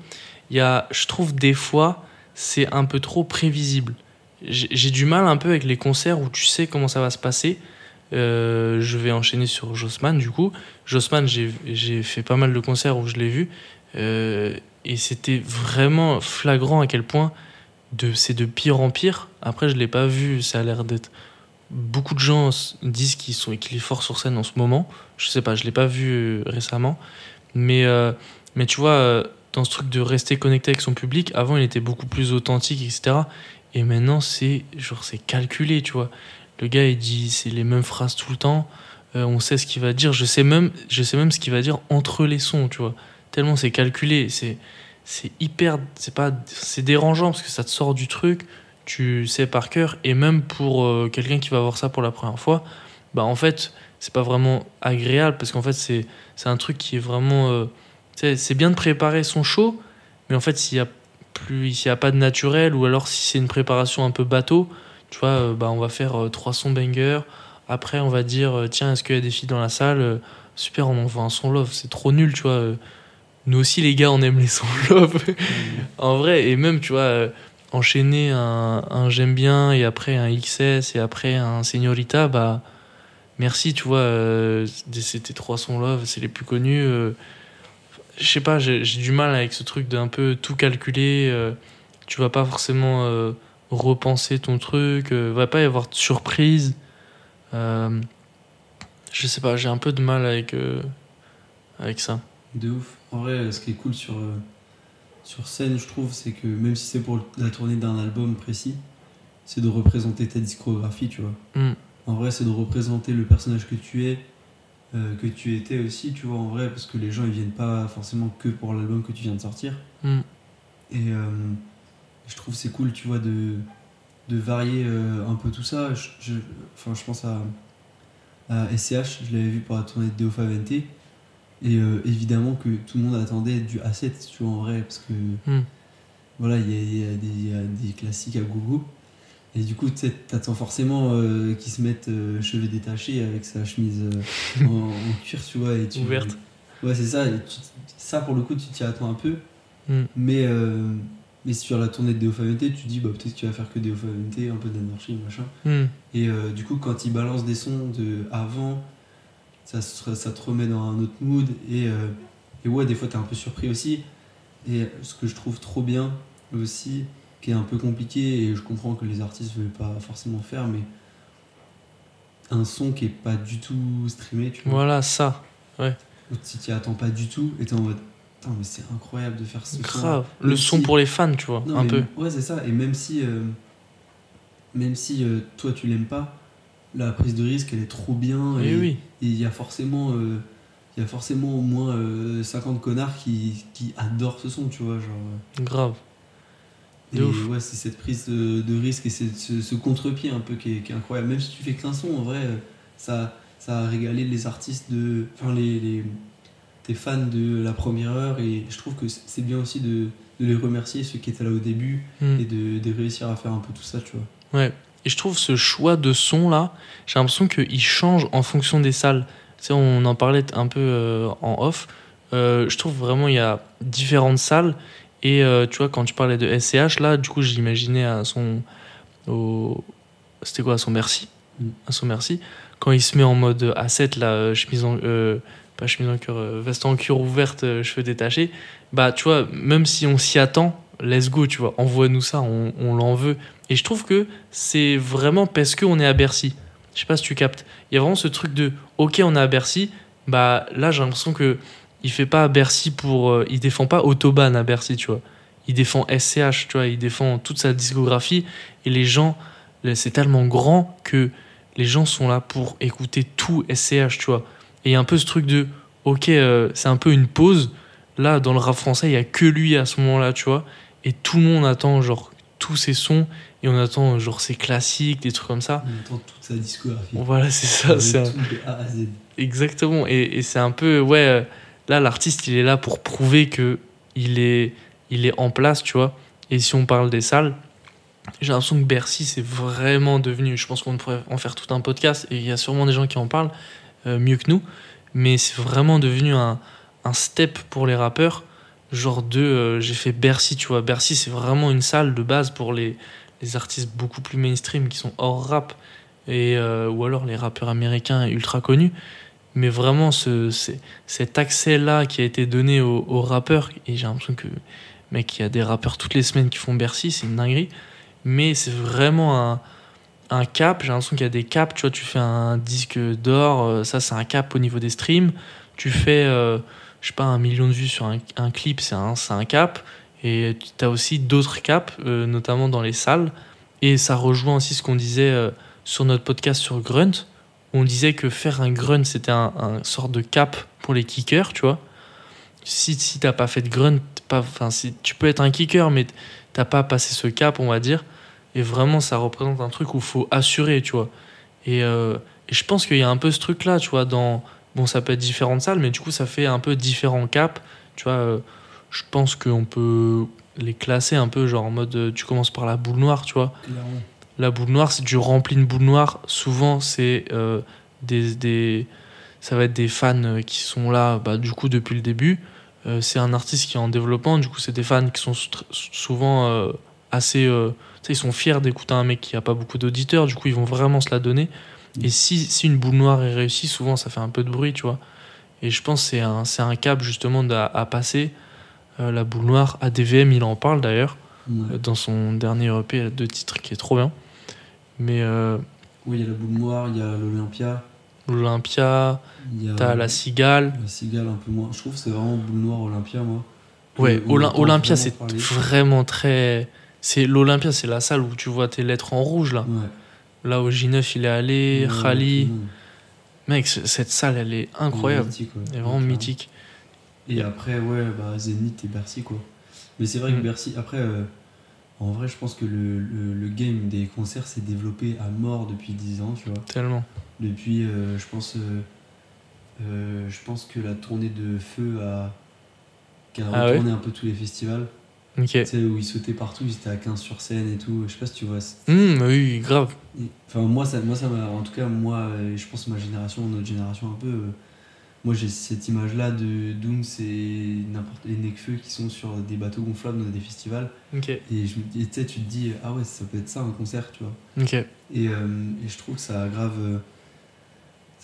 il y a, je trouve, des fois, c'est un peu trop prévisible. J'ai du mal un peu avec les concerts où tu sais comment ça va se passer. Euh, je vais enchaîner sur Jossman, du coup. Jossman, j'ai fait pas mal de concerts où je l'ai vu. Euh, et c'était vraiment flagrant à quel point de, c'est de pire en pire. Après, je l'ai pas vu, ça a l'air d'être. Beaucoup de gens disent qu'il est fort sur scène en ce moment. Je sais pas, je l'ai pas vu euh, récemment. Mais, mais tu vois, dans ce truc de rester connecté avec son public, avant il était beaucoup plus authentique, etc. Et maintenant, c'est genre c'est calculé, tu vois. Le gars, il dit c'est les mêmes phrases tout le temps. Euh, on sait ce qu'il va dire. Je sais même, je sais même ce qu'il va dire entre les sons, tu vois. Tellement c'est calculé. C'est, c'est hyper, c'est pas, c'est dérangeant parce que ça te sort du truc. Tu sais par cœur. Et même pour euh, quelqu'un qui va voir ça pour la première fois, bah en fait, c'est pas vraiment agréable parce qu'en fait, c'est, c'est un truc qui est vraiment. euh, c'est bien de préparer son show, mais en fait, s'il y a plus, s'il y a pas de naturel ou alors si c'est une préparation un peu bateau, tu vois, euh, bah on va faire euh, trois sons bangers. Après, on va dire, euh, tiens, est-ce qu'il y a des filles dans la salle Euh, Super, on envoie un son love. C'est trop nul, tu vois. euh. Nous aussi, les gars, on aime les sons love. en vrai, et même, tu vois, euh, enchaîner un, un j'aime bien et après un XS et après un Señorita, bah merci, tu vois. euh, C'était trois sons love, c'est les plus connus. Je sais pas, j'ai du mal avec ce truc d'un peu tout calculer. euh, tu vas pas forcément euh, repenser ton truc, euh, va pas y avoir de surprise. Euh, je sais pas, j'ai un peu de mal avec, euh, avec ça. De ouf. En vrai, ce qui est cool sur, sur scène, je trouve, c'est que même si c'est pour la tournée d'un album précis, c'est de représenter ta discographie, tu vois. Mm. En vrai, c'est de représenter le personnage que tu es, euh, que tu étais aussi, tu vois, en vrai, parce que les gens, ils viennent pas forcément que pour l'album que tu viens de sortir. Mm. Et euh, je trouve c'est cool, tu vois, de, de varier euh, un peu tout ça. Je, je- enfin, je pense à, à SCH, je l'avais vu pour la tournée de Deofa Vente. Et évidemment que tout le monde attendait du A7, tu vois, en vrai, parce que Mm. voilà, il y a, il y a des- il y a des classiques à gogo. Et du coup, tu t'attends forcément euh, qu'ils se mettent euh, cheveux détachés avec sa chemise euh, en, en cuir, tu vois. Et tu, Ouverte. Ouais, c'est ça. et tu- ça, pour le coup, tu t'y attends un peu. Mm. Mais, euh, mais sur la tournée de Deo Favente, tu dis, bah, peut-être qu'il va faire que Deo Favente, un peu d'anarchie, machin. Mm. Et du coup, quand il balance des sons de avant, ça, ça te remet dans un autre mood. Et, et ouais, des fois, t'es un peu surpris aussi. Et ce que je trouve trop bien aussi, qui est un peu compliqué, et je comprends que les artistes ne veulent pas forcément faire, mais un son qui est pas du tout streamé, tu vois. Voilà, ça. Ou si tu attends pas du tout, et t'es en mode, Putain, mais c'est incroyable de faire ce. Grave. Le son pour les fans, tu vois, Non, un mais- peu. Ouais, c'est ça. Et même si, euh, même si euh, toi tu l'aimes pas, la prise de risque elle est trop bien. Et oui. il y a forcément, euh, il y a forcément au moins euh, 50 connards qui, qui adorent ce son, tu vois. Genre, Grave. Et ouais, c'est cette prise de, de risque et ce, ce contre-pied un peu qui est, qui est incroyable. Même si tu fais qu'un son, en vrai, ça, ça a régalé les artistes de. Enfin, les, les, tes fans de la première heure. Et je trouve que c'est bien aussi de, de les remercier, ceux qui étaient là au début, Mm. et de, de réussir à faire un peu tout ça, tu vois. Ouais. Et je trouve ce choix de son là, j'ai l'impression qu'il change en fonction des salles. Tu sais, on en parlait un peu euh, en off. Euh, je trouve vraiment il y a différentes salles. Et euh, tu vois, quand tu parlais de SCH, là, du coup, j'imaginais à son. Au... C'était quoi, à son merci? Mm. À son merci. Quand il se met en mode A7, là, euh, chemise en. euh, pas chemise en cuir, euh, veste en cuir ouverte, cheveux détachés. Bah, tu vois, même si on s'y attend, let's go, tu vois, envoie-nous ça, on, on l'en veut. Et je trouve que c'est vraiment parce qu'on est à Bercy. Je sais pas si tu captes. Il y a vraiment ce truc de, ok, on est à Bercy. Bah, là, j'ai l'impression que il fait pas Bercy pour. euh, il défend pas Autobahn à Bercy, tu vois. Il défend SCH, tu vois. Il défend toute sa discographie. Et les gens, c'est tellement grand que les gens sont là pour écouter tout SCH, tu vois. Et il y a un peu ce truc de, ok, euh, c'est un peu une pause. Là, dans le rap français, il y a que lui à ce moment-là, tu vois. Et tout le monde attend, genre, tous ses sons. Et on attend, genre, ses classiques, des trucs comme ça. On entend toute sa discographie. Voilà, c'est ça. C'est un- à. Exactement. Et, et c'est un peu, ouais, euh, là, l'artiste, il est là pour prouver que il est, il est en place, tu vois. Et si on parle des salles, j'ai l'impression que Bercy, c'est vraiment devenu, je pense qu'on pourrait en faire tout un podcast, et il y a sûrement des gens qui en parlent euh, mieux que nous, mais c'est vraiment devenu un, un step pour les rappeurs. Genre de, euh, j'ai fait Bercy, tu vois. Bercy, c'est vraiment une salle de base pour les, les artistes beaucoup plus mainstream qui sont hors rap, et, euh, ou alors les rappeurs américains ultra connus. Mais vraiment, ce, cet accès-là qui a été donné aux, rappeurs, et j'ai l'impression que, mec, il y a des rappeurs toutes les semaines qui font Bercy, c'est une dinguerie. Mais c'est vraiment un, un cap. J'ai l'impression qu'il y a des caps. Tu vois, tu fais un disque d'or, euh, ça, c'est un cap au niveau des streams. Tu fais, euh, je sais pas, un million de vues sur un, clip, c'est un, un cap. Et tu as aussi d'autres caps, euh, notamment dans les salles. Et ça rejoint aussi ce qu'on disait sur notre podcast sur Grunt. On disait que faire un grunt, c'était un, sort de cap pour les kickers, tu vois. Si, si t'as pas fait de grunt, pas, si, tu peux être un kicker, mais t'as pas passé ce cap, on va dire. Et vraiment, ça représente un truc où faut assurer, tu vois. Et, euh, et je pense qu'il y a un peu ce truc-là, tu vois, dans... Bon, ça peut être différentes salles, mais du coup, ça fait un peu différents caps. Tu vois, euh, je pense qu'on peut les classer un peu, genre en mode, euh, tu commences par la boule noire, tu vois. La boule noire, si tu remplis une boule noire, souvent c'est euh, des, des, ça va être des fans euh, qui sont là, bah, du coup depuis le début. Euh, c'est un artiste qui est en développement, du coup c'est des fans qui sont sou- souvent euh, assez, ils sont fiers d'écouter un mec qui a pas beaucoup d'auditeurs, du coup ils vont vraiment se la donner. Et si, si une boule noire est réussie, souvent ça fait un peu de bruit, tu vois. Et je pense que c'est un, c'est un cap justement à, passer. La boule noire, ADVM, il en parle d'ailleurs Ouais. dans son dernier EP de titre qui est trop bien. Mais euh, Oui, il y a la boule noire, il y a l'Olympia, l'Olympia, t'as la Cigale. la Cigale un peu moins. Je trouve que c'est vraiment boule noire Olympia, moi. Ouais, Olympia, c'est vraiment très. C'est l'Olympia, c'est la salle où tu vois tes lettres en rouge là. Ouais. Là où J9 il est allé, Ouais, Khali. Mec, cette salle elle est incroyable. Mythique, ouais. Elle est vraiment mythique. Et après, ouais, bah, Zénith et Bercy, quoi. Mais c'est vrai que Mm. Bercy, après, euh, en vrai, je pense que le, le, le game des concerts s'est développé à mort depuis 10 ans, tu vois. Tellement. Depuis, euh, je pense, euh, euh, je pense que la tournée de Feu a, qui a Ah ouais un peu tous les festivals. Ok. Tu sais, où ils sautaient partout, ils étaient à 15 sur scène et tout. Je sais pas si tu vois. Hum, oui, grave. Enfin, moi, ça, moi, ça m'a. En tout cas, moi, je pense ma génération, notre génération un peu. Euh, moi, j'ai cette image-là de Dooms et n'importe les Necfeu qui sont sur des bateaux gonflables dans des festivals. Et je tu te dis, ah ouais, ça peut être ça un concert, tu vois. Et, euh, et je trouve que ça a grave. euh,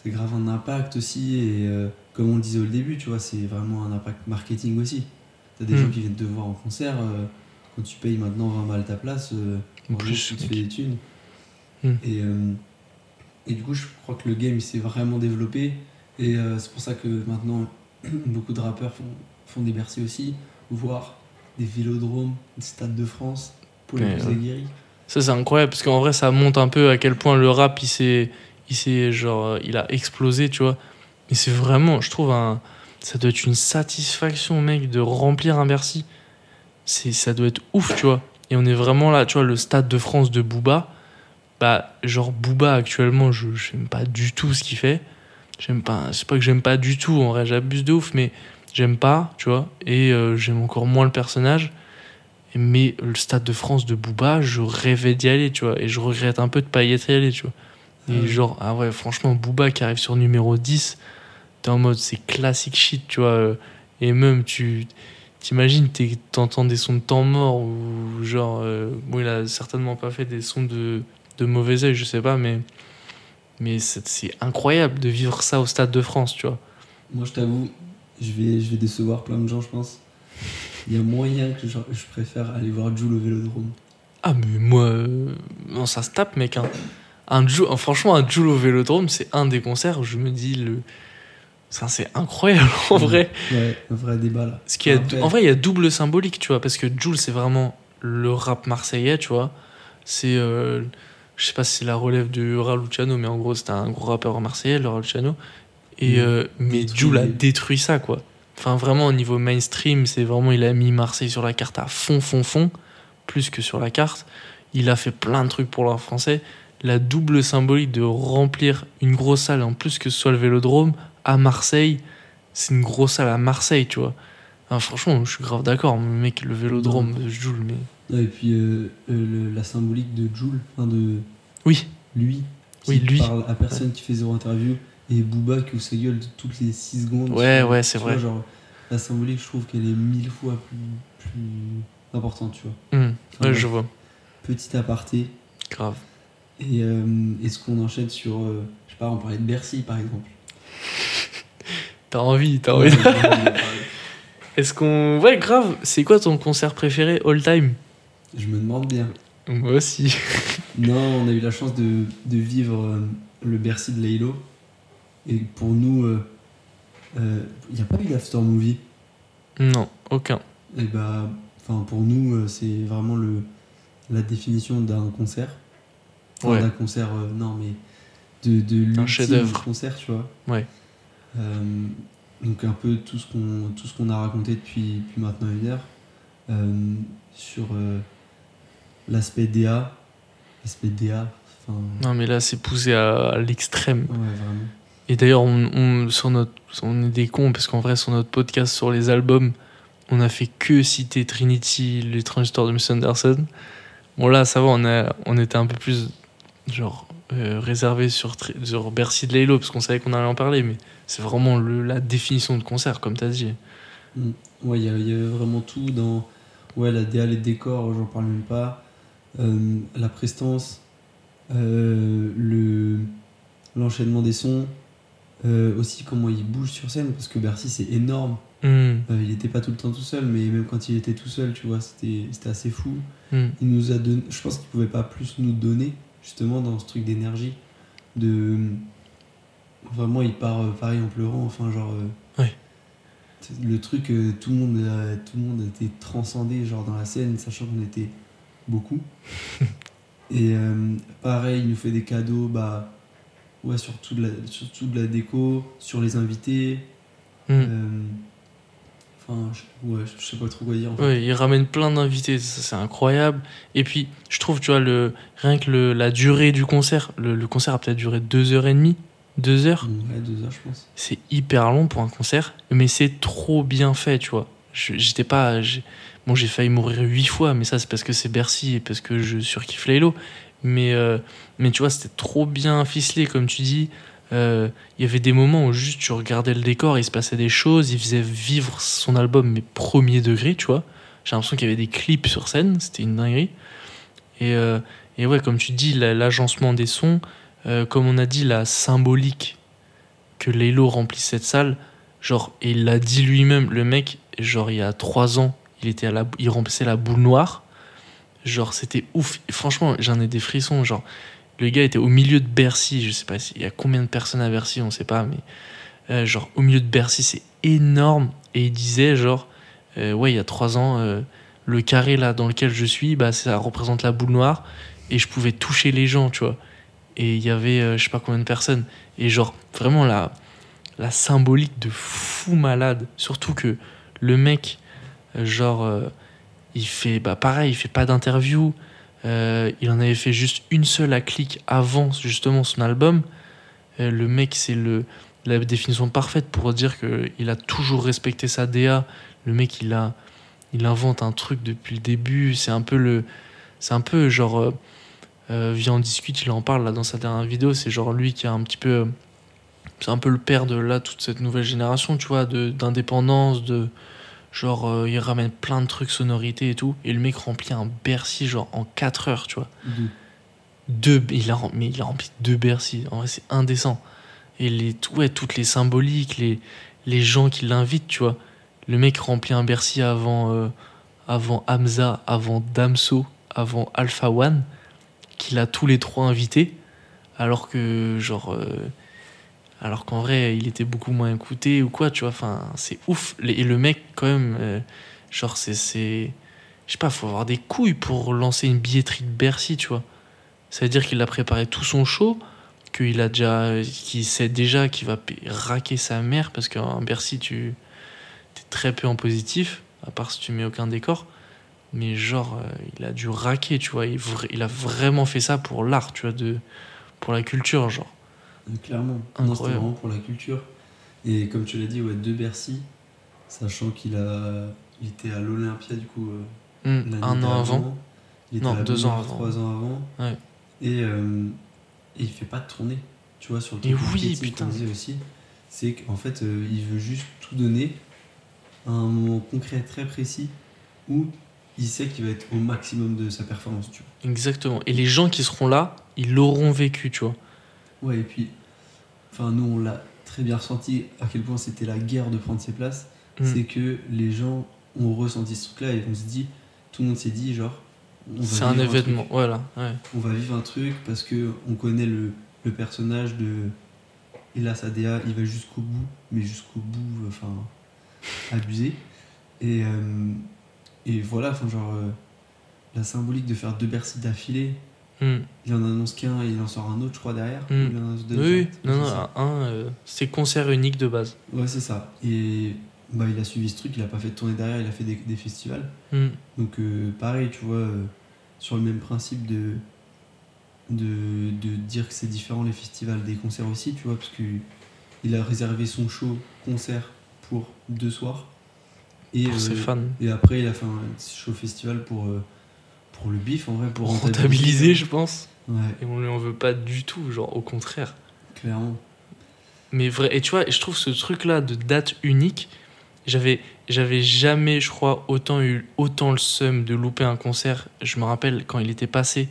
c'est grave un impact aussi. Et euh, comme on le disait au début, tu vois, c'est vraiment un impact marketing aussi. T'as des Mm. gens qui viennent te voir en concert. euh, quand tu payes maintenant 20 balles ta place, euh, En plus, tu te fais des thunes. Mm. Et, euh, et du coup, je crois que le game s'est vraiment développé. Et euh, c'est pour ça que maintenant, beaucoup de rappeurs font, font des Bercy aussi, voire des vélodromes, des stades de France pour les plus aguerris. Ça c'est incroyable parce qu'en vrai ça montre un peu à quel point le rap il s'est il s'est genre il a explosé tu vois mais c'est vraiment je trouve un ça doit être une satisfaction mec de remplir un Bercy ça doit être ouf tu vois Et on est vraiment là, tu vois, le Stade de France de Booba. Bah, genre, Booba, actuellement, je n'aime pas du tout ce qu'il fait. J'aime pas, c'est pas que j'aime pas du tout, en vrai, j'abuse de ouf, mais j'aime pas, tu vois. Et euh, j'aime encore moins le personnage. Mais le Stade de France de Booba, je rêvais d'y aller, tu vois. Et je regrette un peu de pas y être allé, tu vois. Et genre, ah ouais, franchement, Booba qui arrive sur numéro 10, t'es en mode, c'est classique shit, tu vois. euh, Et même, tu t'imagines, t'entends des sons de temps mort ou genre, euh, bon, il a certainement pas fait des sons de, de mauvais oeil, je sais pas, mais, mais c'est incroyable de vivre ça au Stade de France, tu vois. Moi, je t'avoue, je vais, je vais décevoir plein de gens, je pense. Il y a moyen que je, je préfère aller voir Jules au vélodrome. Ah, mais moi, euh, non, ça se tape, mec. Hein. Un euh, franchement, un Joule au Vélodrome, c'est un des concerts où je me dis, le... ça, c'est incroyable en vrai. Ouais, un vrai débat là. Parce qu'il en vrai, il y a double symbolique, tu vois, parce que Jules, c'est vraiment le rap marseillais, tu vois. C'est, euh, je sais pas si c'est la relève de Raluciano, mais en gros, c'était un gros rappeur marseillais, le Raluciano. Et, euh, mais Jules a détruit ça, quoi. Enfin, vraiment, au niveau mainstream, c'est vraiment, il a mis Marseille sur la carte à fond, fond, fond, plus que sur la carte. Il a fait plein de trucs pour l'art français. La double symbolique de remplir une grosse salle, en plus que ce soit le vélodrome, à Marseille, c'est une grosse salle à Marseille, tu vois. Franchement, je suis grave d'accord, mec, le vélodrome, Jules, mais. Et puis euh, euh, le- la symbolique de Jules, enfin de Oui, lui, qui Oui, lui. parle à personne, qui fait zéro interview, et Booba qui ouvre sa gueule toutes les 6 secondes. Ouais, Tu ouais, c'est vois, vrai. genre, la symbolique, je trouve qu'elle est mille fois plus, plus importante, tu vois. hum, Enfin, ouais, je vois. Petit aparté. Grave. Et euh, est-ce qu'on enchaîne sur. euh, je sais pas, on parlait de Bercy par exemple. T'as envie, t'as envie. Est-ce qu'on. Ouais, grave, c'est quoi ton concert préféré all time? Je me demande bien. Moi aussi. Non, on a eu la chance de, de vivre euh, le Bercy de Laylo. Et pour nous, il n'y a pas eu d'after movie? Non, aucun. Et bah, enfin pour nous, euh, c'est vraiment le, la définition d'un concert. Enfin, Ouais. d'un concert, euh, non, mais de, de l'ultime chef-d'œuvre. concert, tu vois. Ouais. Euh, donc un peu tout ce qu'on tout ce qu'on a raconté depuis, depuis maintenant une heure euh, sur euh, l'aspect DA, l'aspect DA. Non, mais là, c'est poussé à, à l'extrême. ouais, vraiment. Et d'ailleurs, on, on- sur notre, on est des cons parce qu'en vrai, sur notre podcast sur les albums, on a fait que citer Trinity, l'étrange histoire de Miss Anderson. Bon, là, ça va, on, a, on était un peu plus genre euh, réservé sur, sur Bercy de Laylo parce qu'on savait qu'on allait en parler, mais c'est vraiment le, la définition de concert, comme tu as dit. Ouais, il y, y avait vraiment tout dans ouais, la DA, les décors, j'en parle même pas. Euh, la prestance, euh, le l'enchaînement des sons, euh, aussi comment il bouge sur scène, parce que Bercy c'est énorme. Hmm, Euh, il n'était pas tout le temps tout seul, mais même quand il était tout seul, tu vois, c'était c'était assez fou. hmm. Il nous a donné, je pense qu'il pouvait pas plus nous donner, justement, dans ce truc d'énergie. De. Vraiment, il part euh, pareil en pleurant, enfin, genre. euh, Ouais. Le truc, tout, le monde, tout le monde était transcendé, genre, dans la scène, sachant qu'on était beaucoup. Et euh, pareil, il nous fait des cadeaux, bah. Ouais, sur tout de la, sur tout de la déco, sur les invités. Hmm. euh, Enfin, je- ouais, je sais pas trop quoi dire. en fait. Ouais, il ramène plein d'invités, c'est incroyable. Et puis, je trouve, tu vois, le, rien que le, la durée du concert, le, le concert a peut-être duré deux heures et demie, deux heures. Ouais, deux heures, je pense. C'est hyper long pour un concert, mais c'est trop bien fait, tu vois. J'étais pas. Bon, j'ai failli mourir huit fois, mais ça, c'est parce que c'est Bercy et parce que je surkiffe Laylo. Mais, euh, mais tu vois, c'était trop bien ficelé, comme tu dis. Euh, Il y avait des moments où juste tu regardais le décor, il se passait des choses, il faisait vivre son album, mais premier degré, tu vois. J'ai l'impression qu'il y avait des clips sur scène, c'était une dinguerie. Et, euh, et ouais, comme tu dis, la- l'agencement des sons, euh, comme on a dit, la symbolique que Laylo remplisse cette salle, genre, et il l'a dit lui-même, le mec, genre, il y a trois ans, il, était à la, il remplissait la boule noire. Genre, c'était ouf. Franchement, j'en ai des frissons. Genre, le gars était au milieu de Bercy. Je sais pas s'il y a combien de personnes à Bercy, on sait pas, mais euh, genre, au milieu de Bercy, c'est énorme. Et il disait, genre, euh, ouais, il y a trois ans, euh, le carré là dans lequel je suis, bah, ça représente la boule noire. Et je pouvais toucher les gens, tu vois. Et il y avait, je sais pas combien de personnes. Et genre, vraiment, la, la symbolique de fou malade. Surtout que le mec, genre, euh, il fait bah, pareil, il fait pas d'interview. Euh, il en avait fait juste une seule à clic avant justement son album. Euh, le mec, c'est le la définition parfaite pour dire que il a toujours respecté sa DA. Le mec, il a, il invente un truc depuis le début. C'est un peu le, c'est un peu genre, euh, Viens en discute, il en parle là dans sa dernière vidéo. C'est genre lui qui a un petit peu, c'est un peu le père de là toute cette nouvelle génération, tu vois, d'indépendance, de genre euh, il ramène plein de trucs sonorités et tout. Et le mec remplit un Bercy genre en 4 heures, tu vois. Deux. Deux, il a, mais il a rempli deux Bercy. En vrai, c'est indécent. Et les, ouais, toutes les symboliques, les, les gens qui l'invitent, tu vois. Le mec remplit un Bercy avant, euh, avant Hamza, avant Damso, avant Alpha One, qu'il a tous les trois invités, alors que, genre. euh, alors qu'en vrai, il était beaucoup moins écouté ou quoi, tu vois. Enfin, c'est ouf. Et le mec, quand même, euh, genre, c'est. c'est- Je sais pas, faut avoir des couilles pour lancer une billetterie de Bercy, tu vois. Ça veut dire qu'il a préparé tout son show, qu'il a déjà, qu'il sait déjà qu'il va raquer sa mère parce qu'en Bercy tu es très peu en positif, à part si tu mets aucun décor. Mais genre, euh, il a dû raquer, tu vois. Il, il a vraiment fait ça pour l'art, tu vois, de, pour la culture, genre. Clairement. Incroyable. vraiment pour la culture. Et comme tu l'as dit, ouais, de Bercy, sachant qu'il a, il était à l'Olympia du coup. euh, Hmm, un an avant. Il était Non, à deux ans avant. Trois ans avant. Ouais. Et, euh, et il fait pas de tournée. Tu vois, sur le Et oui, putain. aussi, c'est qu'en fait, euh, il veut juste tout donner à un moment concret très précis où il sait qu'il va être au maximum de sa performance. Tu Exactement. Et les gens qui seront là, ils l'auront vécu, tu vois. Ouais, et puis, enfin, nous, on l'a très bien ressenti à quel point c'était la guerre de prendre ses places. Mm. C'est que les gens ont ressenti ce truc-là et on se dit, tout le monde s'est dit, genre, on va C'est un événement, voilà. Ouais. on va vivre un truc parce que on connaît le, le personnage de il a sa DA il va jusqu'au bout mais jusqu'au bout enfin abusé et euh, et voilà enfin genre euh, la symbolique de faire deux Bercy d'affilée Hmm. il en annonce qu'un et il en sort un autre je crois derrière Mm. Ou il en annonce deux Oui, non, non, ça. un, euh, c'est concert unique de base. ouais c'est ça et bah il a suivi ce truc il a pas fait de tournée derrière il a fait des, des festivals Hmm. Donc euh, pareil, tu vois, euh, sur le même principe de, de, de dire que c'est différent les festivals des concerts aussi, tu vois, parce que il a réservé son show concert pour deux soirs. Et, Pour ses fans. et après, il a fait un show festival pour, pour le bif, en vrai, pour rentabiliser, je pense. Ouais, Et on lui en veut pas du tout, genre au contraire. clairement. Mais vrai, et tu vois, je trouve ce truc-là de date unique, j'avais, j'avais jamais, je crois, autant eu autant le seum de louper un concert. Je me rappelle quand il était passé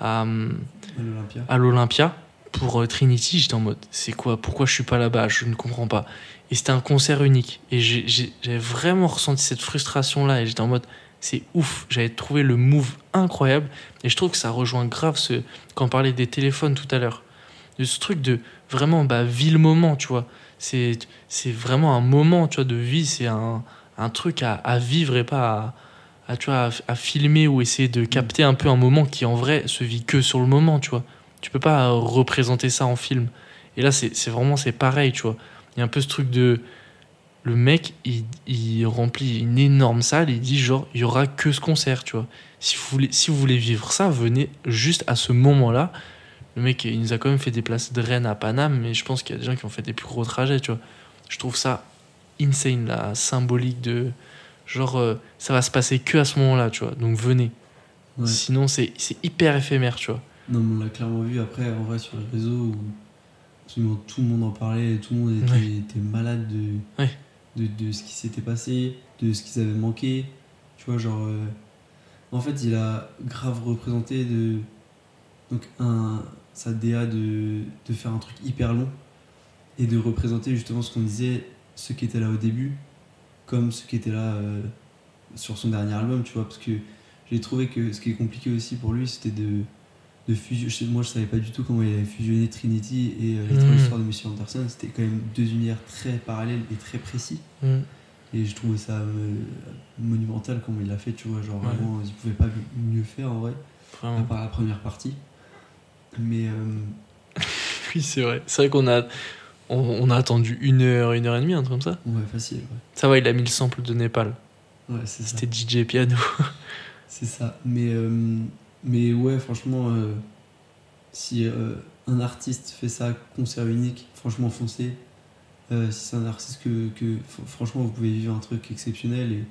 à, hum, À l'Olympia. à l'Olympia pour euh, Trinity, j'étais en mode, c'est quoi, pourquoi je suis pas là-bas, je ne comprends pas. Et c'était un concert unique. Et j'avais vraiment ressenti cette frustration-là. Et j'étais en mode, c'est ouf. J'avais trouvé le move incroyable. Et je trouve que ça rejoint grave ce. Quand on parlait des téléphones tout à l'heure. Ce truc de vraiment, bah, vie le moment, tu vois. C'est vraiment un moment, tu vois, de vie. C'est un, un truc à, vivre et pas à, tu vois, à, à filmer ou essayer de capter un peu un moment qui, en vrai, se vit que sur le moment, tu vois. Tu peux pas représenter ça en film. Et là, c'est c'est vraiment, c'est pareil, tu vois. Il y a un peu ce truc de. Le mec, il, il remplit une énorme salle, il dit genre, il y aura que ce concert, tu vois. Si vous voulez, si vous voulez vivre ça, venez juste à ce moment-là. Le mec, il nous a quand même fait des places de Rennes à Paname, mais je pense qu'il y a des gens qui ont fait des plus gros trajets, tu vois. Je trouve ça insane, la symbolique de. Genre, euh, ça va se passer que à ce moment-là, tu vois. Donc venez. Ouais. Sinon, c'est c'est hyper éphémère, tu vois. Non, mais on l'a clairement vu après, en vrai, sur les réseaux, où absolument tout le monde en parlait, tout le monde était, Ouais. était malade de, Ouais. De, de ce qui s'était passé, de ce qu'ils avaient manqué. Tu vois, genre. euh, en fait, il a grave représenté de. Donc, un, sa DA de, de faire un truc hyper long et de représenter justement ce qu'on disait, ceux qui étaient là au début, comme ceux qui étaient là euh, sur son dernier album, tu vois, parce que j'ai trouvé que ce qui est compliqué aussi pour lui, c'était de, de fusionner. Moi, je savais pas du tout comment il avait fusionné Trinity et euh, Mm. histoires de Monsieur Anderson. C'était quand même deux univers très parallèles et très précis. Mm. Et je trouvais ça euh, monumental comment il l'a fait, tu vois. Genre, Ouais. vraiment, il pouvait pas mieux faire en vrai, à Vraiment. part la première partie. Mais euh, Oui, c'est vrai. C'est vrai qu'on a, on, on a attendu une heure, une heure et demie, un truc comme ça. ouais, facile. Ouais. Ça va, il a mis le sample de Népal. Ouais, c'est ça. C'était DJ Piano. C'est ça. Mais, euh, mais ouais, franchement, euh, si euh, un artiste fait ça, concert unique, franchement, foncez. Euh, si c'est un artiste que, que franchement, vous pouvez vivre un truc exceptionnel. Et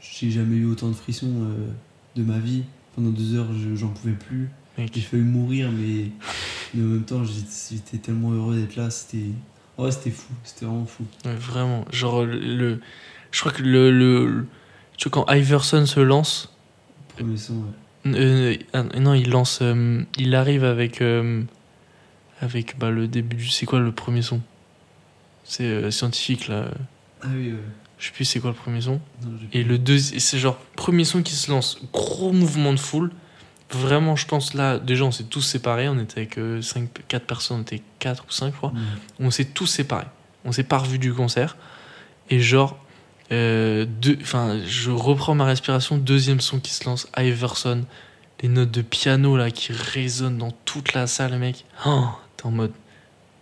j'ai jamais eu autant de frissons de ma vie. Pendant deux heures, je- j'en pouvais plus. J'ai failli mourir, mais, mais en même temps, j'étais tellement heureux d'être là. C'était ouais, c'était fou. C'était vraiment fou. Ouais, vraiment. Genre, le, le- je crois que le, le- Tu vois, quand Iverson se lance. Premier son, ouais. Euh, ah, non, il lance. euh, il arrive avec. euh, avec bah, le début du. C'est quoi le premier son? C'est euh, scientifique là. Ah oui. Je sais plus c'est quoi le premier son. Non, Et le deuxième, c'est genre premier son qui se lance, gros mouvement de foule. Vraiment, je pense là, déjà on s'est tous séparés, on était avec 5, 4 personnes, on était 4 ou 5 je crois. Ouais. On s'est tous séparés. On s'est pas revus du concert. Et genre, euh, enfin, je reprends ma respiration, deuxième son qui se lance, Iverson, les notes de piano là qui résonnent dans toute la salle, mec. Oh, T'es en mode,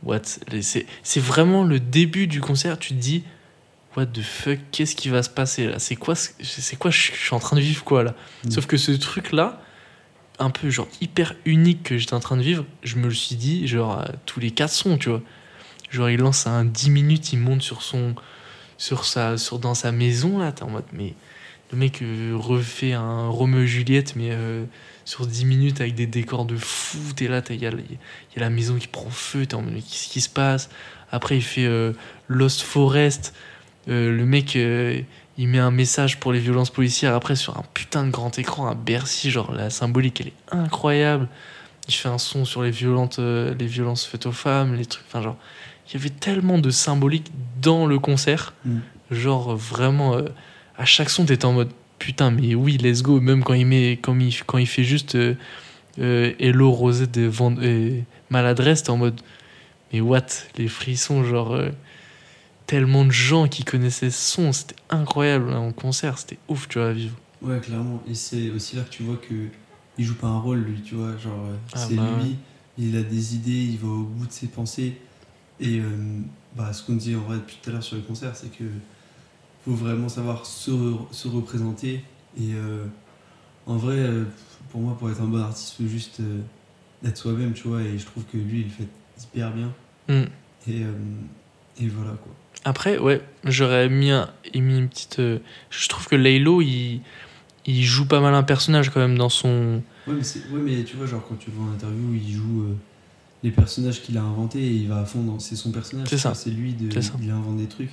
what? C'est c'est vraiment le début du concert, tu te dis, what the fuck, qu'est-ce qui va se passer là? C'est quoi, ce- c'est quoi, je suis en train de vivre quoi là? Mm. Sauf que ce truc là, un peu genre hyper unique que j'étais en train de vivre, je me le suis dit, genre tous les quatre sons, tu vois. Genre il lance un 10 minutes, il monte sur son sur sa sur dans sa maison là, t'es en mode mais le mec euh, refait un Roméo et Juliette mais euh, sur 10 minutes avec des décors de fou, t'es là, il y, a- la maison qui prend feu, t'es en mode mais qu'est-ce qui se passe? Après il fait euh, Lost Forest, le mec il met un message pour les violences policières après sur un putain de grand écran à Bercy, genre la symbolique elle est incroyable. Il fait un son sur les les violences faites aux femmes, les trucs enfin genre il y avait tellement de symbolique dans le concert. Mm. Genre vraiment euh, à chaque son t'étais en mode putain mais oui let's go même quand il met quand il, quand il fait juste euh, euh, Hello Rosé de Vend- euh, maladresse t'es en mode mais what? Les frissons genre tellement de gens qui connaissaient ce son c'était incroyable hein, en concert c'était ouf tu vois à vivre Ouais, clairement. Et c'est aussi là que tu vois que il joue pas un rôle, lui, tu vois. Genre, Ah c'est bah lui, il a des idées, il va au bout de ses pensées. Et euh, bah, ce qu'on dit en vrai depuis tout à l'heure sur le concert, c'est que faut vraiment savoir se, re- se représenter. Et euh, en vrai, euh, pour moi, pour être un bon artiste, il faut juste être soi-même, tu vois. Et je trouve que lui, il le fait hyper bien. Mm. Et, et voilà, quoi. Après, ouais, j'aurais mis, un- mis une petite. euh, je trouve que Laylo, il, il joue pas mal un personnage quand même dans son. Ouais mais, ouais, mais tu vois, genre quand tu le vois en interview, il joue euh, les personnages qu'il a inventés et il va à fond dans. C'est son personnage. C'est ça. C'est lui, de, ça. il invente des trucs.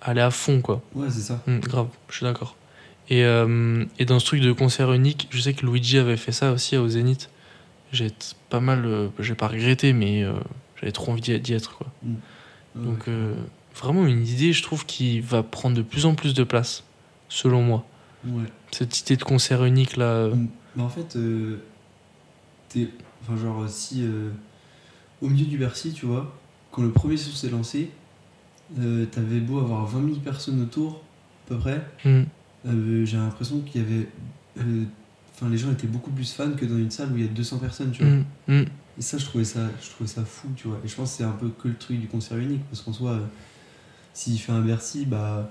aller à fond, quoi. Ouais, c'est ça. Mm, grave, je suis d'accord. Et, euh, et dans ce truc de concert unique, je sais que Luigi avait fait ça aussi au Zénith. J'ai pas mal. euh, j'ai pas regretté, mais euh, j'avais trop envie d'y être, quoi. Ouais, Donc, euh, vraiment une idée, je trouve, qui va prendre de plus en plus de place, selon moi. ouais. Cette idée de concert unique, là. Mm. Mais en fait, t'es- enfin, genre, si au milieu du Bercy, tu vois, quand le premier son s'est lancé, euh, t'avais beau avoir 20 000 personnes autour, à peu près, mm, euh, j'ai l'impression qu'il y avait. euh, Enfin, les gens étaient beaucoup plus fans que dans une salle où il y a 200 personnes, tu vois. mm, mm. Et ça, je trouvais ça, je trouvais ça fou, tu vois. Et je pense que c'est un peu que le truc du concert unique, parce qu'en soi, euh, s'il fait un Bercy, bah,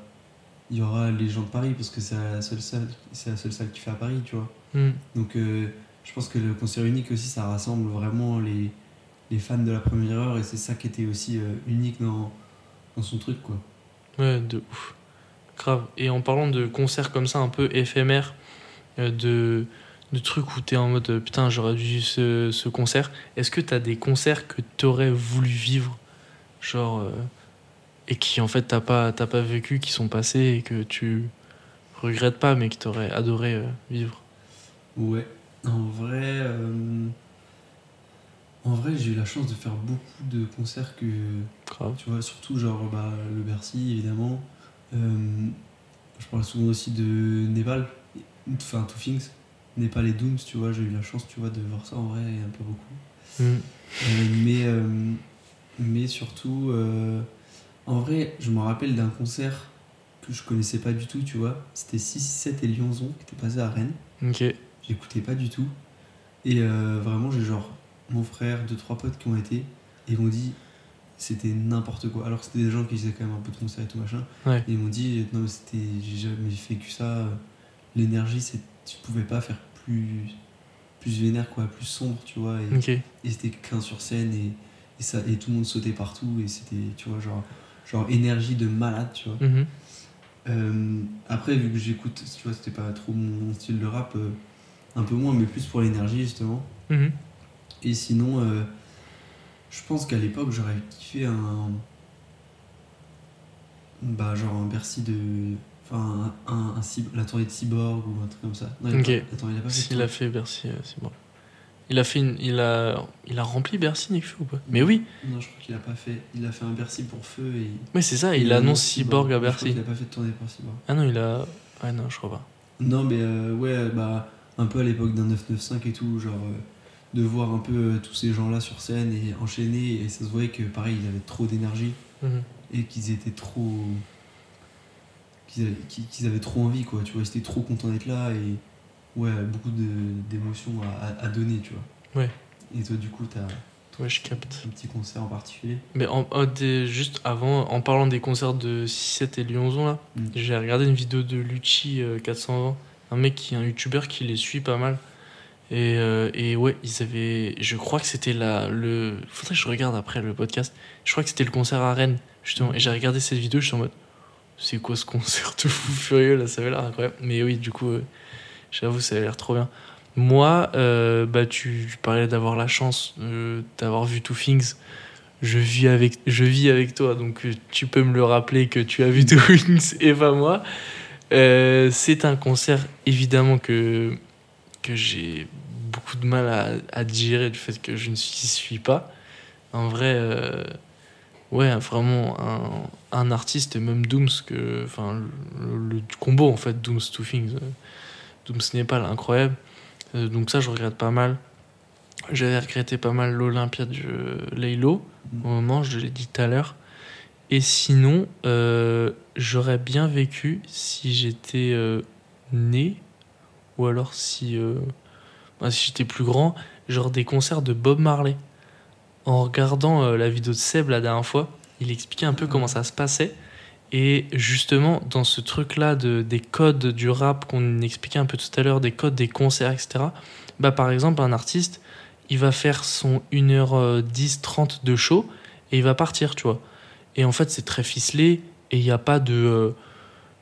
il y aura les gens de Paris, parce que c'est la seule salle, c'est la seule salle qui fait à Paris, tu vois. mm. Donc, euh, je pense que le concert unique aussi, ça rassemble vraiment les, les fans de la première heure, et c'est ça qui était aussi euh, unique dans, dans son truc, quoi. Ouais, de ouf. Grave. Et en parlant de concerts comme ça, un peu éphémères, euh, de, de trucs où t'es en mode euh, putain, j'aurais dû ce, ce concert, est-ce que t'as des concerts que t'aurais voulu vivre? Genre. euh, et qui en fait t'as pas, t'as pas vécu, qui sont passés et que tu regrettes pas, mais que t'aurais adoré euh, vivre? Ouais. En vrai, en vrai, j'ai eu la chance de faire beaucoup de concerts que, Grave. Tu vois, surtout genre bah, le Bercy, évidemment. Euh, je parle souvent aussi de Népal, enfin Two Things. Népal et Dooms, tu vois, j'ai eu la chance, tu vois, de voir ça en vrai un peu beaucoup. Mm. Euh, mais, euh, mais surtout, en vrai, je me rappelle d'un concert que je connaissais pas du tout, tu vois. C'était 667 et Lyonzon qui était passé à Rennes. Ok. J'écoutais pas du tout. Et vraiment, j'ai genre mon frère, deux, trois potes qui ont été et ils m'ont dit c'était n'importe quoi. Alors que c'était des gens qui faisaient quand même un peu de concert et tout machin. Ouais. Et ils m'ont dit, non, mais c'était, j'ai jamais fait que ça. L'énergie, c'est, tu pouvais pas faire plus, plus vénère, quoi, plus sombre, tu vois. Et, c'était qu'un sur scène et, et, ça, et tout le monde sautait partout. Et c'était, tu vois, genre, genre énergie de malade, tu vois. Mhm. Euh, après, vu que j'écoute, tu vois, c'était pas trop mon style de rap, euh, un peu moins, mais plus pour l'énergie, justement. Mhm. Et sinon, euh, je pense qu'à l'époque, j'aurais kiffé un. Bah, genre un Bercy de. Enfin, un, un, un la tournée de Cyborg ou un truc comme ça. Non, il pas- attends, il a pas fait de a fait Bercy, euh, c'est bon. Il a fait une, il a, il a rempli Bercy, Nekfeu ou pas? Mais oui, Non, je crois qu'il a pas fait. Il a fait un Bercy pour feu et. mais c'est ça, il annonce Cyborg à Je crois Bercy. qu'il a pas fait de tournée pour Cyborg. Ah non, il a. Ah non, je crois pas. Non, mais euh, ouais, bah, un peu à l'époque d'un 995 et tout, genre, euh, de voir un peu euh, tous ces gens-là sur scène et enchaîner, et ça se voyait que, pareil, ils avaient trop d'énergie Mhm. et qu'ils étaient trop. qu'ils avaient, trop envie, quoi, tu vois, ils étaient trop contents d'être là et, ouais, beaucoup d'émotions à, donner, tu vois. Ouais. Et toi, du coup, t'as Ouais, je capte. un petit concert en particulier? Mais en, des- juste avant, en parlant des concerts de 6-7 et Lyonzon, là, Mm. j'ai regardé une vidéo de Lucci euh, 420, un mec qui est un youtubeur qui les suit pas mal. Et, euh, et ouais, ils avaient. Je crois que c'était la. Le... Faudrait que je regarde après le podcast. Je crois que c'était le concert à Rennes, justement. Et j'ai regardé cette vidéo, je suis en mode. C'est quoi ce concert de fou furieux là Ça avait l'air incroyable. Mais oui, du coup, euh, j'avoue, ça avait l'air trop bien. Moi, euh, bah, tu, parlais d'avoir la chance d'avoir vu Two Things. Je vis, avec, je vis avec toi, donc tu peux me le rappeler que tu as vu Two Things et pas moi. C'est un concert évidemment que, que j'ai beaucoup de mal à, à digérer du fait que je ne suis, suis pas. En vrai, euh, ouais, vraiment un, un artiste, et même Dooms, que, enfin, le, le combo en fait, Dooms Two Things, euh, Dooms Népal, incroyable. Euh, donc ça, je regrette pas mal. J'avais regretté pas mal l'Olympia de Laylo, au moment, je l'ai dit tout à l'heure. Et sinon, euh, j'aurais bien vécu si j'étais euh, né, ou alors si, euh, bah, si j'étais plus grand, genre des concerts de Bob Marley. En regardant euh, la vidéo de Seb la dernière fois, il expliquait un peu comment ça se passait. Et justement, dans ce truc-là de, des codes du rap qu'on expliquait un peu tout à l'heure, des codes des concerts, etc., bah, par exemple, un artiste, il va faire son 1h10, 30 de show et il va partir, tu vois. Et en fait, c'est très ficelé et il n'y a pas de. euh,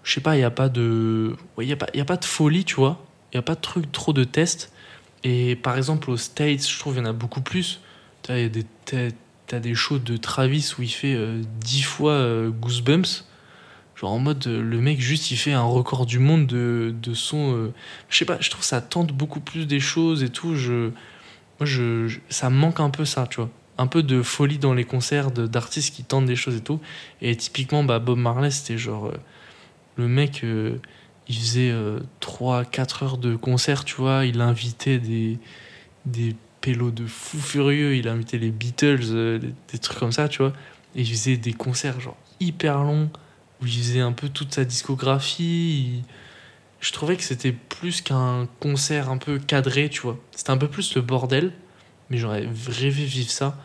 je sais pas, il n'y a pas de. ouais, Il n'y a, pas- il y a pas de folie, tu vois. Il n'y a pas truc, trop de tests. Et par exemple, aux States, je trouve qu'il y en a beaucoup plus. Tu as des, des shows de Travis où il fait euh, 10 fois euh, Goosebumps. Genre en mode, le mec, juste, il fait un record du monde de, de son. euh, je sais pas, je trouve que ça tente beaucoup plus des choses et tout. Je, moi, je, ça manque un peu ça, tu vois. Un peu de folie dans les concerts d'artistes qui tentent des choses et tout. Et typiquement, bah, Bob Marley, c'était genre. euh, le mec, euh, il faisait 3-4 heures de concert, tu vois. Il invitait des, des pélos de fous furieux. Il invitait les Beatles, euh, des, trucs comme ça, tu vois. Et il faisait des concerts, genre, hyper longs, où il faisait un peu toute sa discographie. Je trouvais que c'était plus qu'un concert un peu cadré, tu vois. C'était un peu plus le bordel, mais j'aurais rêvé vivre ça.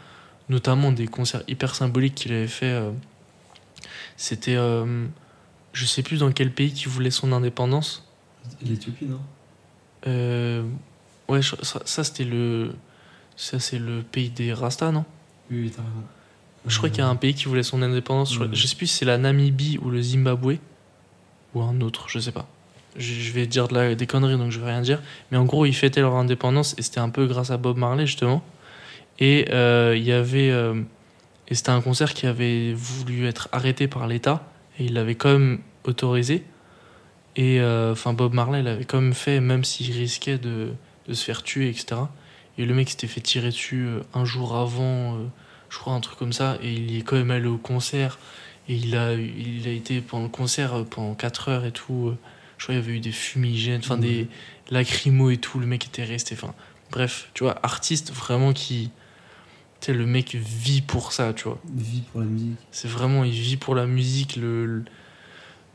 Notamment des concerts hyper symboliques qu'il avait fait. euh, C'était. Euh, je sais plus dans quel pays qui voulait son indépendance. L'Éthiopie, non? Euh, ouais, je- ça, ça, c'était le. Ça, c'est le pays des Rastas, non? Oui, oui, t'as raison. Je crois qu'il y a un pays qui voulait son indépendance. Je, crois- je sais plus si c'est la Namibie ou le Zimbabwe. Ou un autre, je sais pas. Je, je vais dire de la, des conneries, donc je vais rien dire. Mais en gros, ils fêtaient leur indépendance et c'était un peu grâce à Bob Marley, justement. Et euh, il y avait. euh, et c'était un concert qui avait voulu être arrêté par l'État. Et il l'avait quand même autorisé. Et euh, enfin, Bob Marley l'avait quand même fait, même s'il risquait de, de se faire tuer, etc. Et le mec s'était fait tirer dessus euh, un jour avant, euh, je crois, un truc comme ça. Et il est quand même allé au concert. Et il a, il a été pendant le concert pendant 4 heures et tout. Je crois qu'il y avait eu des fumigènes, enfin des lacrymos et tout. Le mec était resté. Enfin, bref, tu vois, artiste vraiment qui. Tu sais, le mec vit pour ça, tu vois. Vie pour la musique. C'est vraiment, il vit pour la musique. Le, le-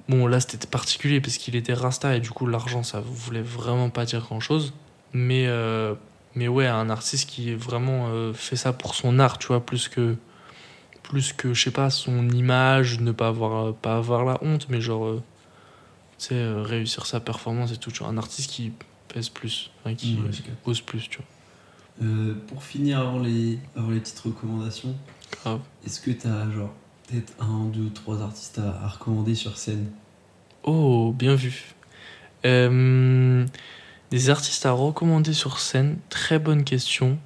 Bon, là, c'était particulier parce qu'il était rasta et du coup, l'argent, ça voulait vraiment pas dire grand chose. Mais, euh, mais ouais, un artiste qui vraiment euh, fait ça pour son art, tu vois, plus que, plus que, je sais pas, son image, ne pas avoir, euh, pas avoir la honte, mais genre, euh, tu sais, réussir sa performance et tout. Tu vois, un artiste qui pèse plus, qui Ouais, je capte. ose plus, tu vois. Euh, pour finir avant les, avant les petites recommandations, est-ce que t'as genre peut-être un, deux, trois artistes à, à recommander sur scène? Oh, bien vu. Euh, des artistes à recommander sur scène, très bonne question.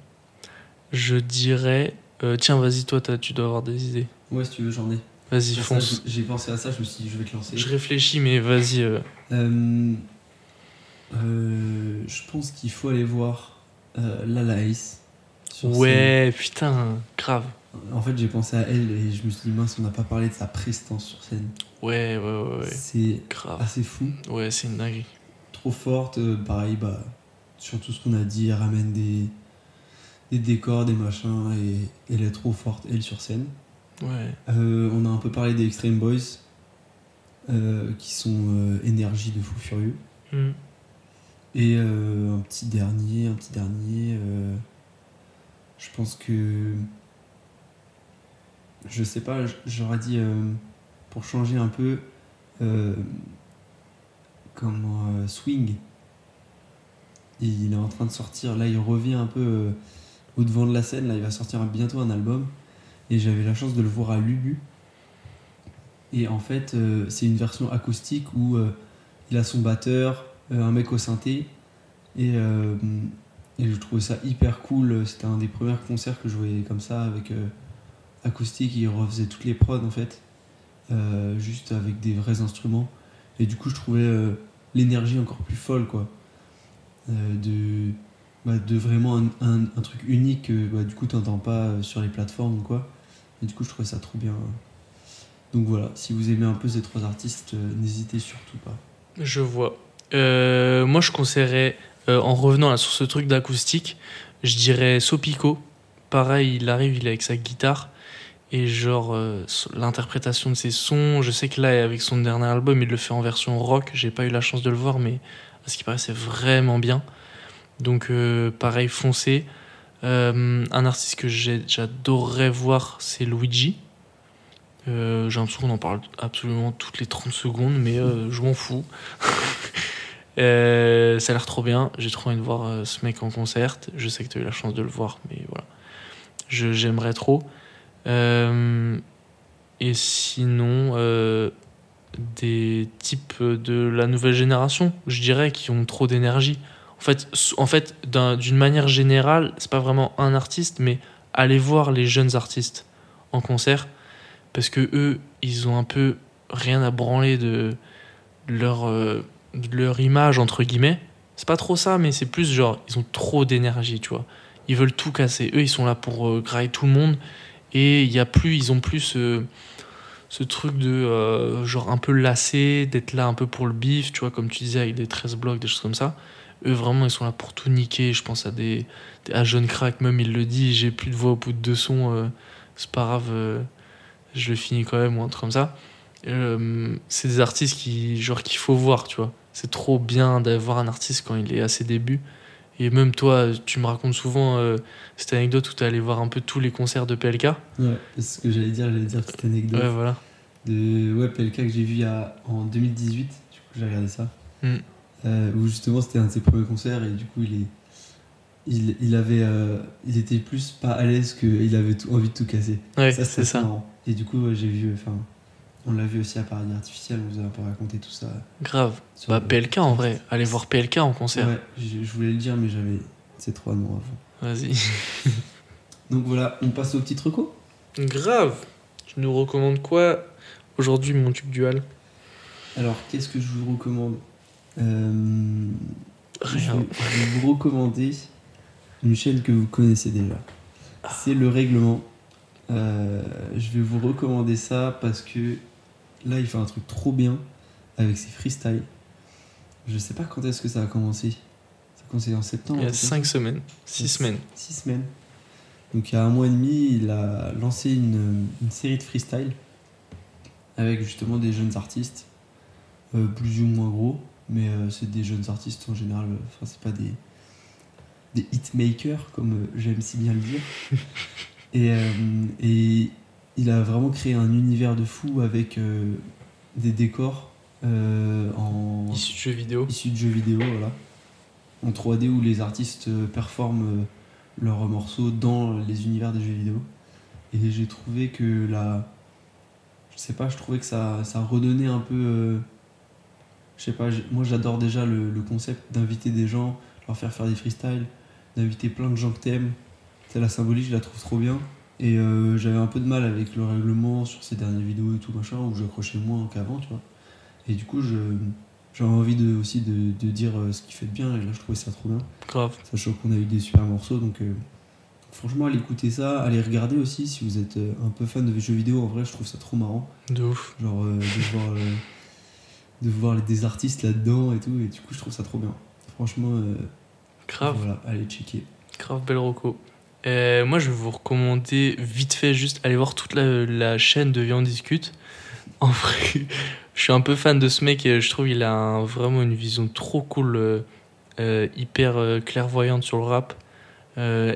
Je dirais. euh, tiens, vas-y, toi, t'as- tu dois avoir des idées. Ouais, si tu veux, j'en ai. Vas-y, fonce. J'ai pensé à ça, je me suis dit, je vais te lancer. Je réfléchis, mais vas-y. je pense qu'il faut aller voir euh, Lala Ace. sur scène. Ouais, putain, grave. En fait, j'ai pensé à elle et je me suis dit, mince, on n'a pas parlé de sa prestance sur scène. Ouais, ouais, ouais, ouais. C'est Grave. assez fou. Ouais, c'est une dinguerie. Trop forte. euh, pareil, bah, sur tout ce qu'on a dit, elle ramène des, des décors, des machins et elle est trop forte, elle, sur scène. Ouais. Euh, on a un peu parlé des Extreme Boys euh, qui sont énergie de fou furieux. Hmm. Et euh, un petit dernier, un petit dernier. euh, je pense que. Je sais pas, j'aurais dit euh, pour changer un peu. euh, swing. Il est en train de sortir, là il revient un peu au devant de la scène, là il va sortir bientôt un album. Et j'avais la chance de le voir à Lubu. Et en fait, c'est une version acoustique où il a son batteur, un mec au synthé. Et, euh, et je trouvais ça hyper cool. C'était un des premiers concerts que je voyais comme ça, avec euh, acoustique. Il refaisait toutes les prods en fait, euh, juste avec des vrais instruments. Et du coup, je trouvais euh, l'énergie encore plus folle, quoi. Euh, de, bah, de vraiment un, truc unique que bah, du coup, t'entends pas euh, sur les plateformes quoi. Et du coup, je trouvais ça trop bien. Donc voilà, si vous aimez un peu ces trois artistes, euh, n'hésitez surtout pas. Je vois. Euh, moi, je conseillerais, euh, en revenant sur ce truc d'acoustique, je dirais Sopico. Pareil, il arrive, il est avec sa guitare. Et genre, euh, l'interprétation de ses sons, je sais que là, avec son dernier album, il le fait en version rock. J'ai pas eu la chance de le voir, mais à ce qui paraît, c'est vraiment bien. Donc, pareil. Euh, un artiste que j'adorerais voir, c'est Luigi. J'ai l'impression qu'on en parle absolument toutes les 30 secondes, mais je m'en fous. Euh, ça a l'air trop bien. J'ai trop envie de voir euh, ce mec en concert. Je sais que tu as eu la chance de le voir, mais voilà. J'aimerais trop. Euh, et sinon, des types de la nouvelle génération, je dirais, qui ont trop d'énergie. En fait, en fait d'un- d'une manière générale, c'est pas vraiment un artiste, mais allez voir les jeunes artistes en concert parce que eux, ils ont un peu rien à branler de leur, leur image, entre guillemets. C'est pas trop ça, mais c'est plus genre, ils ont trop d'énergie, tu vois. Ils veulent tout casser. Eux, ils sont là pour euh, grailler tout le monde. Et il y a plus, ils ont plus ce, ce truc de euh, genre un peu lassé, d'être là un peu pour le bif, tu vois, comme tu disais, avec des 13 blocs, des choses comme ça. Eux, vraiment, ils sont là pour tout niquer. Je pense à des, à Jeune Crack, même, il le dit, j'ai plus de voix au bout de deux sons, euh, c'est pas grave, euh, je le finis quand même, ou un truc comme ça. Euh, c'est des artistes qui, genre, qu'il faut voir, tu vois. C'est trop bien d'avoir un artiste quand il est à ses débuts. Et même toi, tu me racontes souvent euh, cette anecdote où tu es allé voir un peu tous les concerts de PLK. Ouais, c'est ce que j'allais dire, j'allais dire petite anecdote Ouais, voilà. de ouais, PLK que j'ai vu a, en 2018, du coup j'ai regardé ça, Mm. Euh, où justement c'était un de ses premiers concerts et du coup il est il, il avait euh, il était plus pas à l'aise qu'il avait tout- envie de tout casser. Ouais, c'est ça. Et du coup ouais, j'ai vu, enfin on l'a vu aussi à Paradis Artificiel, on vous a un peu raconté tout ça. Grave. sur Bah, le- PLK en vrai. Allez voir PLK en concert. Ouais, je, je voulais le dire mais j'avais ces trois noms avant. Vas-y. Donc voilà, on passe au petit reco. Grave. Tu nous recommandes quoi aujourd'hui, mon tube dual? Alors qu'est-ce que je vous recommande? Euh, Rien. Je vais, vous recommander une chaîne que vous connaissez déjà. C'est le règlement. Euh, je vais vous recommander ça parce que là, il fait un truc trop bien avec ses freestyles. Je sais pas quand est-ce que ça a commencé. Ça a commencé en septembre. Il y a un truc comme 5 ça semaines. 6 semaines. Six semaines. Donc il y a un mois et demi, il a lancé une, une série de freestyle avec justement des jeunes artistes, euh, plus ou moins gros, mais euh, c'est des jeunes artistes en général. euh, Enfin, c'est pas des des hitmakers comme euh, j'aime si bien le dire. et, euh, et il a vraiment créé un univers de fou avec euh, des décors euh, en de jeux vidéo. issus de jeux vidéo, voilà, en 3D où les artistes euh, performent leurs morceaux dans les univers des jeux vidéo. Et j'ai trouvé que la, je sais pas, je trouvais que ça, ça redonnait un peu, euh, je sais pas, moi j'adore déjà le, le concept d'inviter des gens, leur faire faire des freestyles, d'inviter plein de gens que t'aimes. C'est la symbolique, je la trouve trop bien. Et euh, j'avais un peu de mal avec le règlement sur ces dernières vidéos et tout machin, où j'accrochais moins qu'avant, tu vois. Et du coup, j'avais envie de, aussi de, de dire euh, ce qu'il fait de bien, et là je trouvais ça trop bien. Grave. Sachant qu'on a eu des super morceaux, donc euh, franchement, allez écouter ça, allez regarder aussi si vous êtes un peu fan de jeux vidéo. En vrai, je trouve ça trop marrant. De ouf. Genre euh, de voir, de voir des artistes là-dedans et tout, et du coup, je trouve ça trop bien. Franchement, Grave. voilà, allez checker. Grave belle roco. Euh, moi, je vais vous recommander vite fait, juste aller voir toute la, chaîne de on discute. En vrai, je suis un peu fan de ce mec et je trouve qu'il a vraiment une vision trop cool, euh, euh, hyper clairvoyante sur le rap,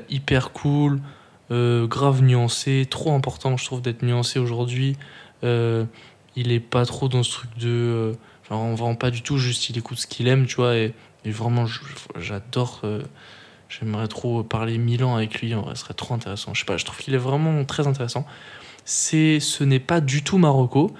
hyper cool, grave nuancé, trop important, je trouve, d'être nuancé aujourd'hui. Il est pas trop dans ce truc de. genre, on vend pas du tout, juste il écoute ce qu'il aime, tu vois, et, vraiment, j'adore. J'aimerais trop parler mille ans avec lui, en vrai, ce serait trop intéressant. Je sais pas, je trouve qu'il est vraiment très intéressant. C'est, ce n'est pas du tout Marocco.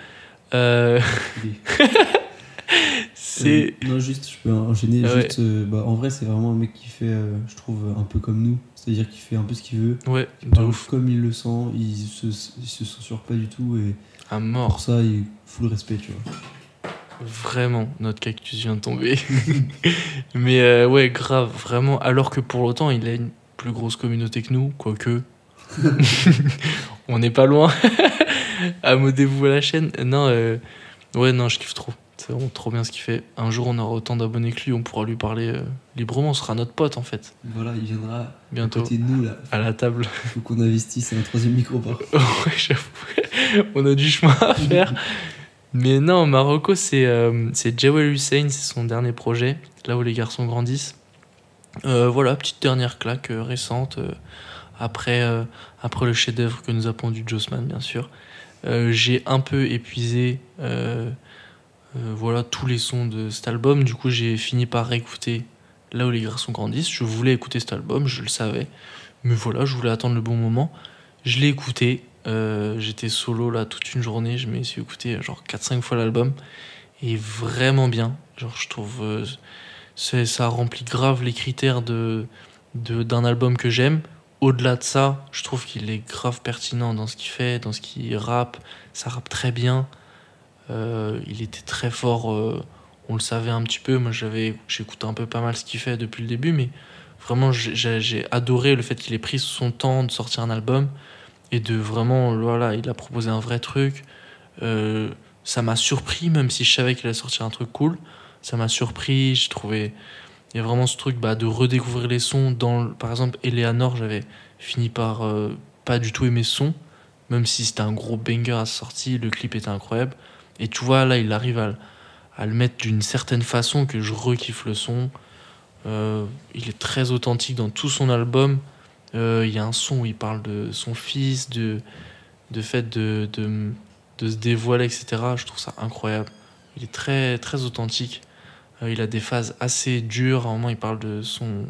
Euh, c'est, Euh, non, juste, je peux enchaîner. Ah ouais. juste, euh, bah, en vrai, c'est vraiment un mec qui fait, je trouve, un peu comme nous. C'est-à-dire qu'il fait un peu ce qu'il veut. ouais, Il de parle ouf, Comme il le sent, il se, il se censure pas du tout. Et à pour mort. ça, il full respect, tu vois. Vraiment, notre cactus vient de tomber. Mais euh, ouais, grave, vraiment. Alors que pour l'autant, il a une plus grosse communauté que nous, quoique. On n'est pas loin. Amodez-vous à la chaîne. Non, euh, ouais, non, je kiffe trop. C'est vraiment trop bien ce qu'il fait. Un jour, on aura autant d'abonnés que lui, on pourra lui parler euh, librement. Ce sera notre pote, en fait. Voilà, il viendra à Bientôt. côté de nous, là. À la table. Faut qu'on investisse un troisième micro par ouais, j'avoue. On a du chemin à faire. Mais non, Marocco, c'est euh, Jawel Hussein, c'est son dernier projet, là où les garçons grandissent. Euh, voilà, petite dernière claque euh, récente, euh, après, après le chef-d'œuvre que nous a pondu Jossman, bien sûr. J'ai un peu épuisé voilà, tous les sons de cet album, du coup j'ai fini par réécouter là où les garçons grandissent. Je voulais écouter cet album, je le savais, mais voilà, je voulais attendre le bon moment. Je l'ai écouté, euh, j'étais solo là toute une journée, je me écouté genre 4-5 fois l'album, et vraiment bien. Genre, je trouve euh, ça remplit grave les critères de de- d'un album que j'aime. Au-delà de ça, je trouve qu'il est grave pertinent dans ce qu'il fait, dans ce qu'il rappe. Ça rappe très bien. Euh, il était très fort, on le savait un petit peu. Moi, j'écoutais un peu pas mal ce qu'il fait depuis le début, mais vraiment, j'ai adoré le fait qu'il ait pris son temps de sortir un album et de vraiment, voilà, il a proposé un vrai truc. Euh, ça m'a surpris, même si je savais qu'il allait sortir un truc cool. Ça m'a surpris, j'ai trouvé. Il y a vraiment ce truc bah, de redécouvrir les sons. Dans, par exemple, Eleanor, j'avais fini par euh, pas du tout aimer ce son, même si c'était un gros banger à sortie, le clip était incroyable. Et tu vois, là, il arrive à, à le mettre d'une certaine façon que je rekiffe le son. Euh, il est très authentique dans tout son album. Euh, Il y a un son où il parle de son fils, de, de fait de, de, de se dévoiler, etc. Je trouve ça incroyable. Il est très, très authentique. Euh, il a des phases assez dures. À un moment, il parle de son,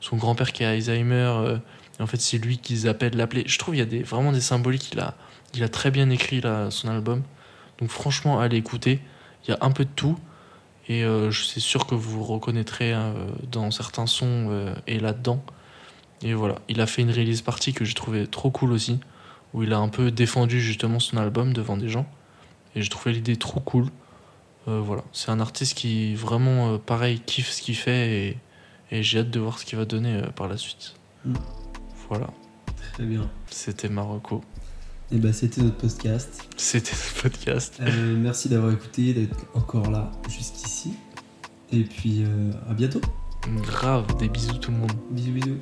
son grand-père qui a Alzheimer. euh, et en fait, c'est lui qu'ils appellent l'appeler. Je trouve qu'il y a des, vraiment des symboliques. Il a, il a très bien écrit son album. Donc, franchement, allez écouter. Il y a un peu de tout. Et euh, je suis sûr que vous reconnaîtrez dans certains sons et là-dedans. Et voilà, il a fait une release party que j'ai trouvé trop cool aussi, où il a un peu défendu justement son album devant des gens. Et j'ai trouvé l'idée trop cool. Euh, voilà, c'est un artiste qui vraiment, euh, pareil, kiffe ce qu'il fait et, et j'ai hâte de voir ce qu'il va donner euh, par la suite. Mm. Voilà, Très bien. c'était Marocco. Et bah, c'était notre podcast. C'était le podcast. Merci d'avoir écouté, d'être encore là jusqu'ici. Et puis, à bientôt. Grave, des bisous tout le monde. Bisous, bisous.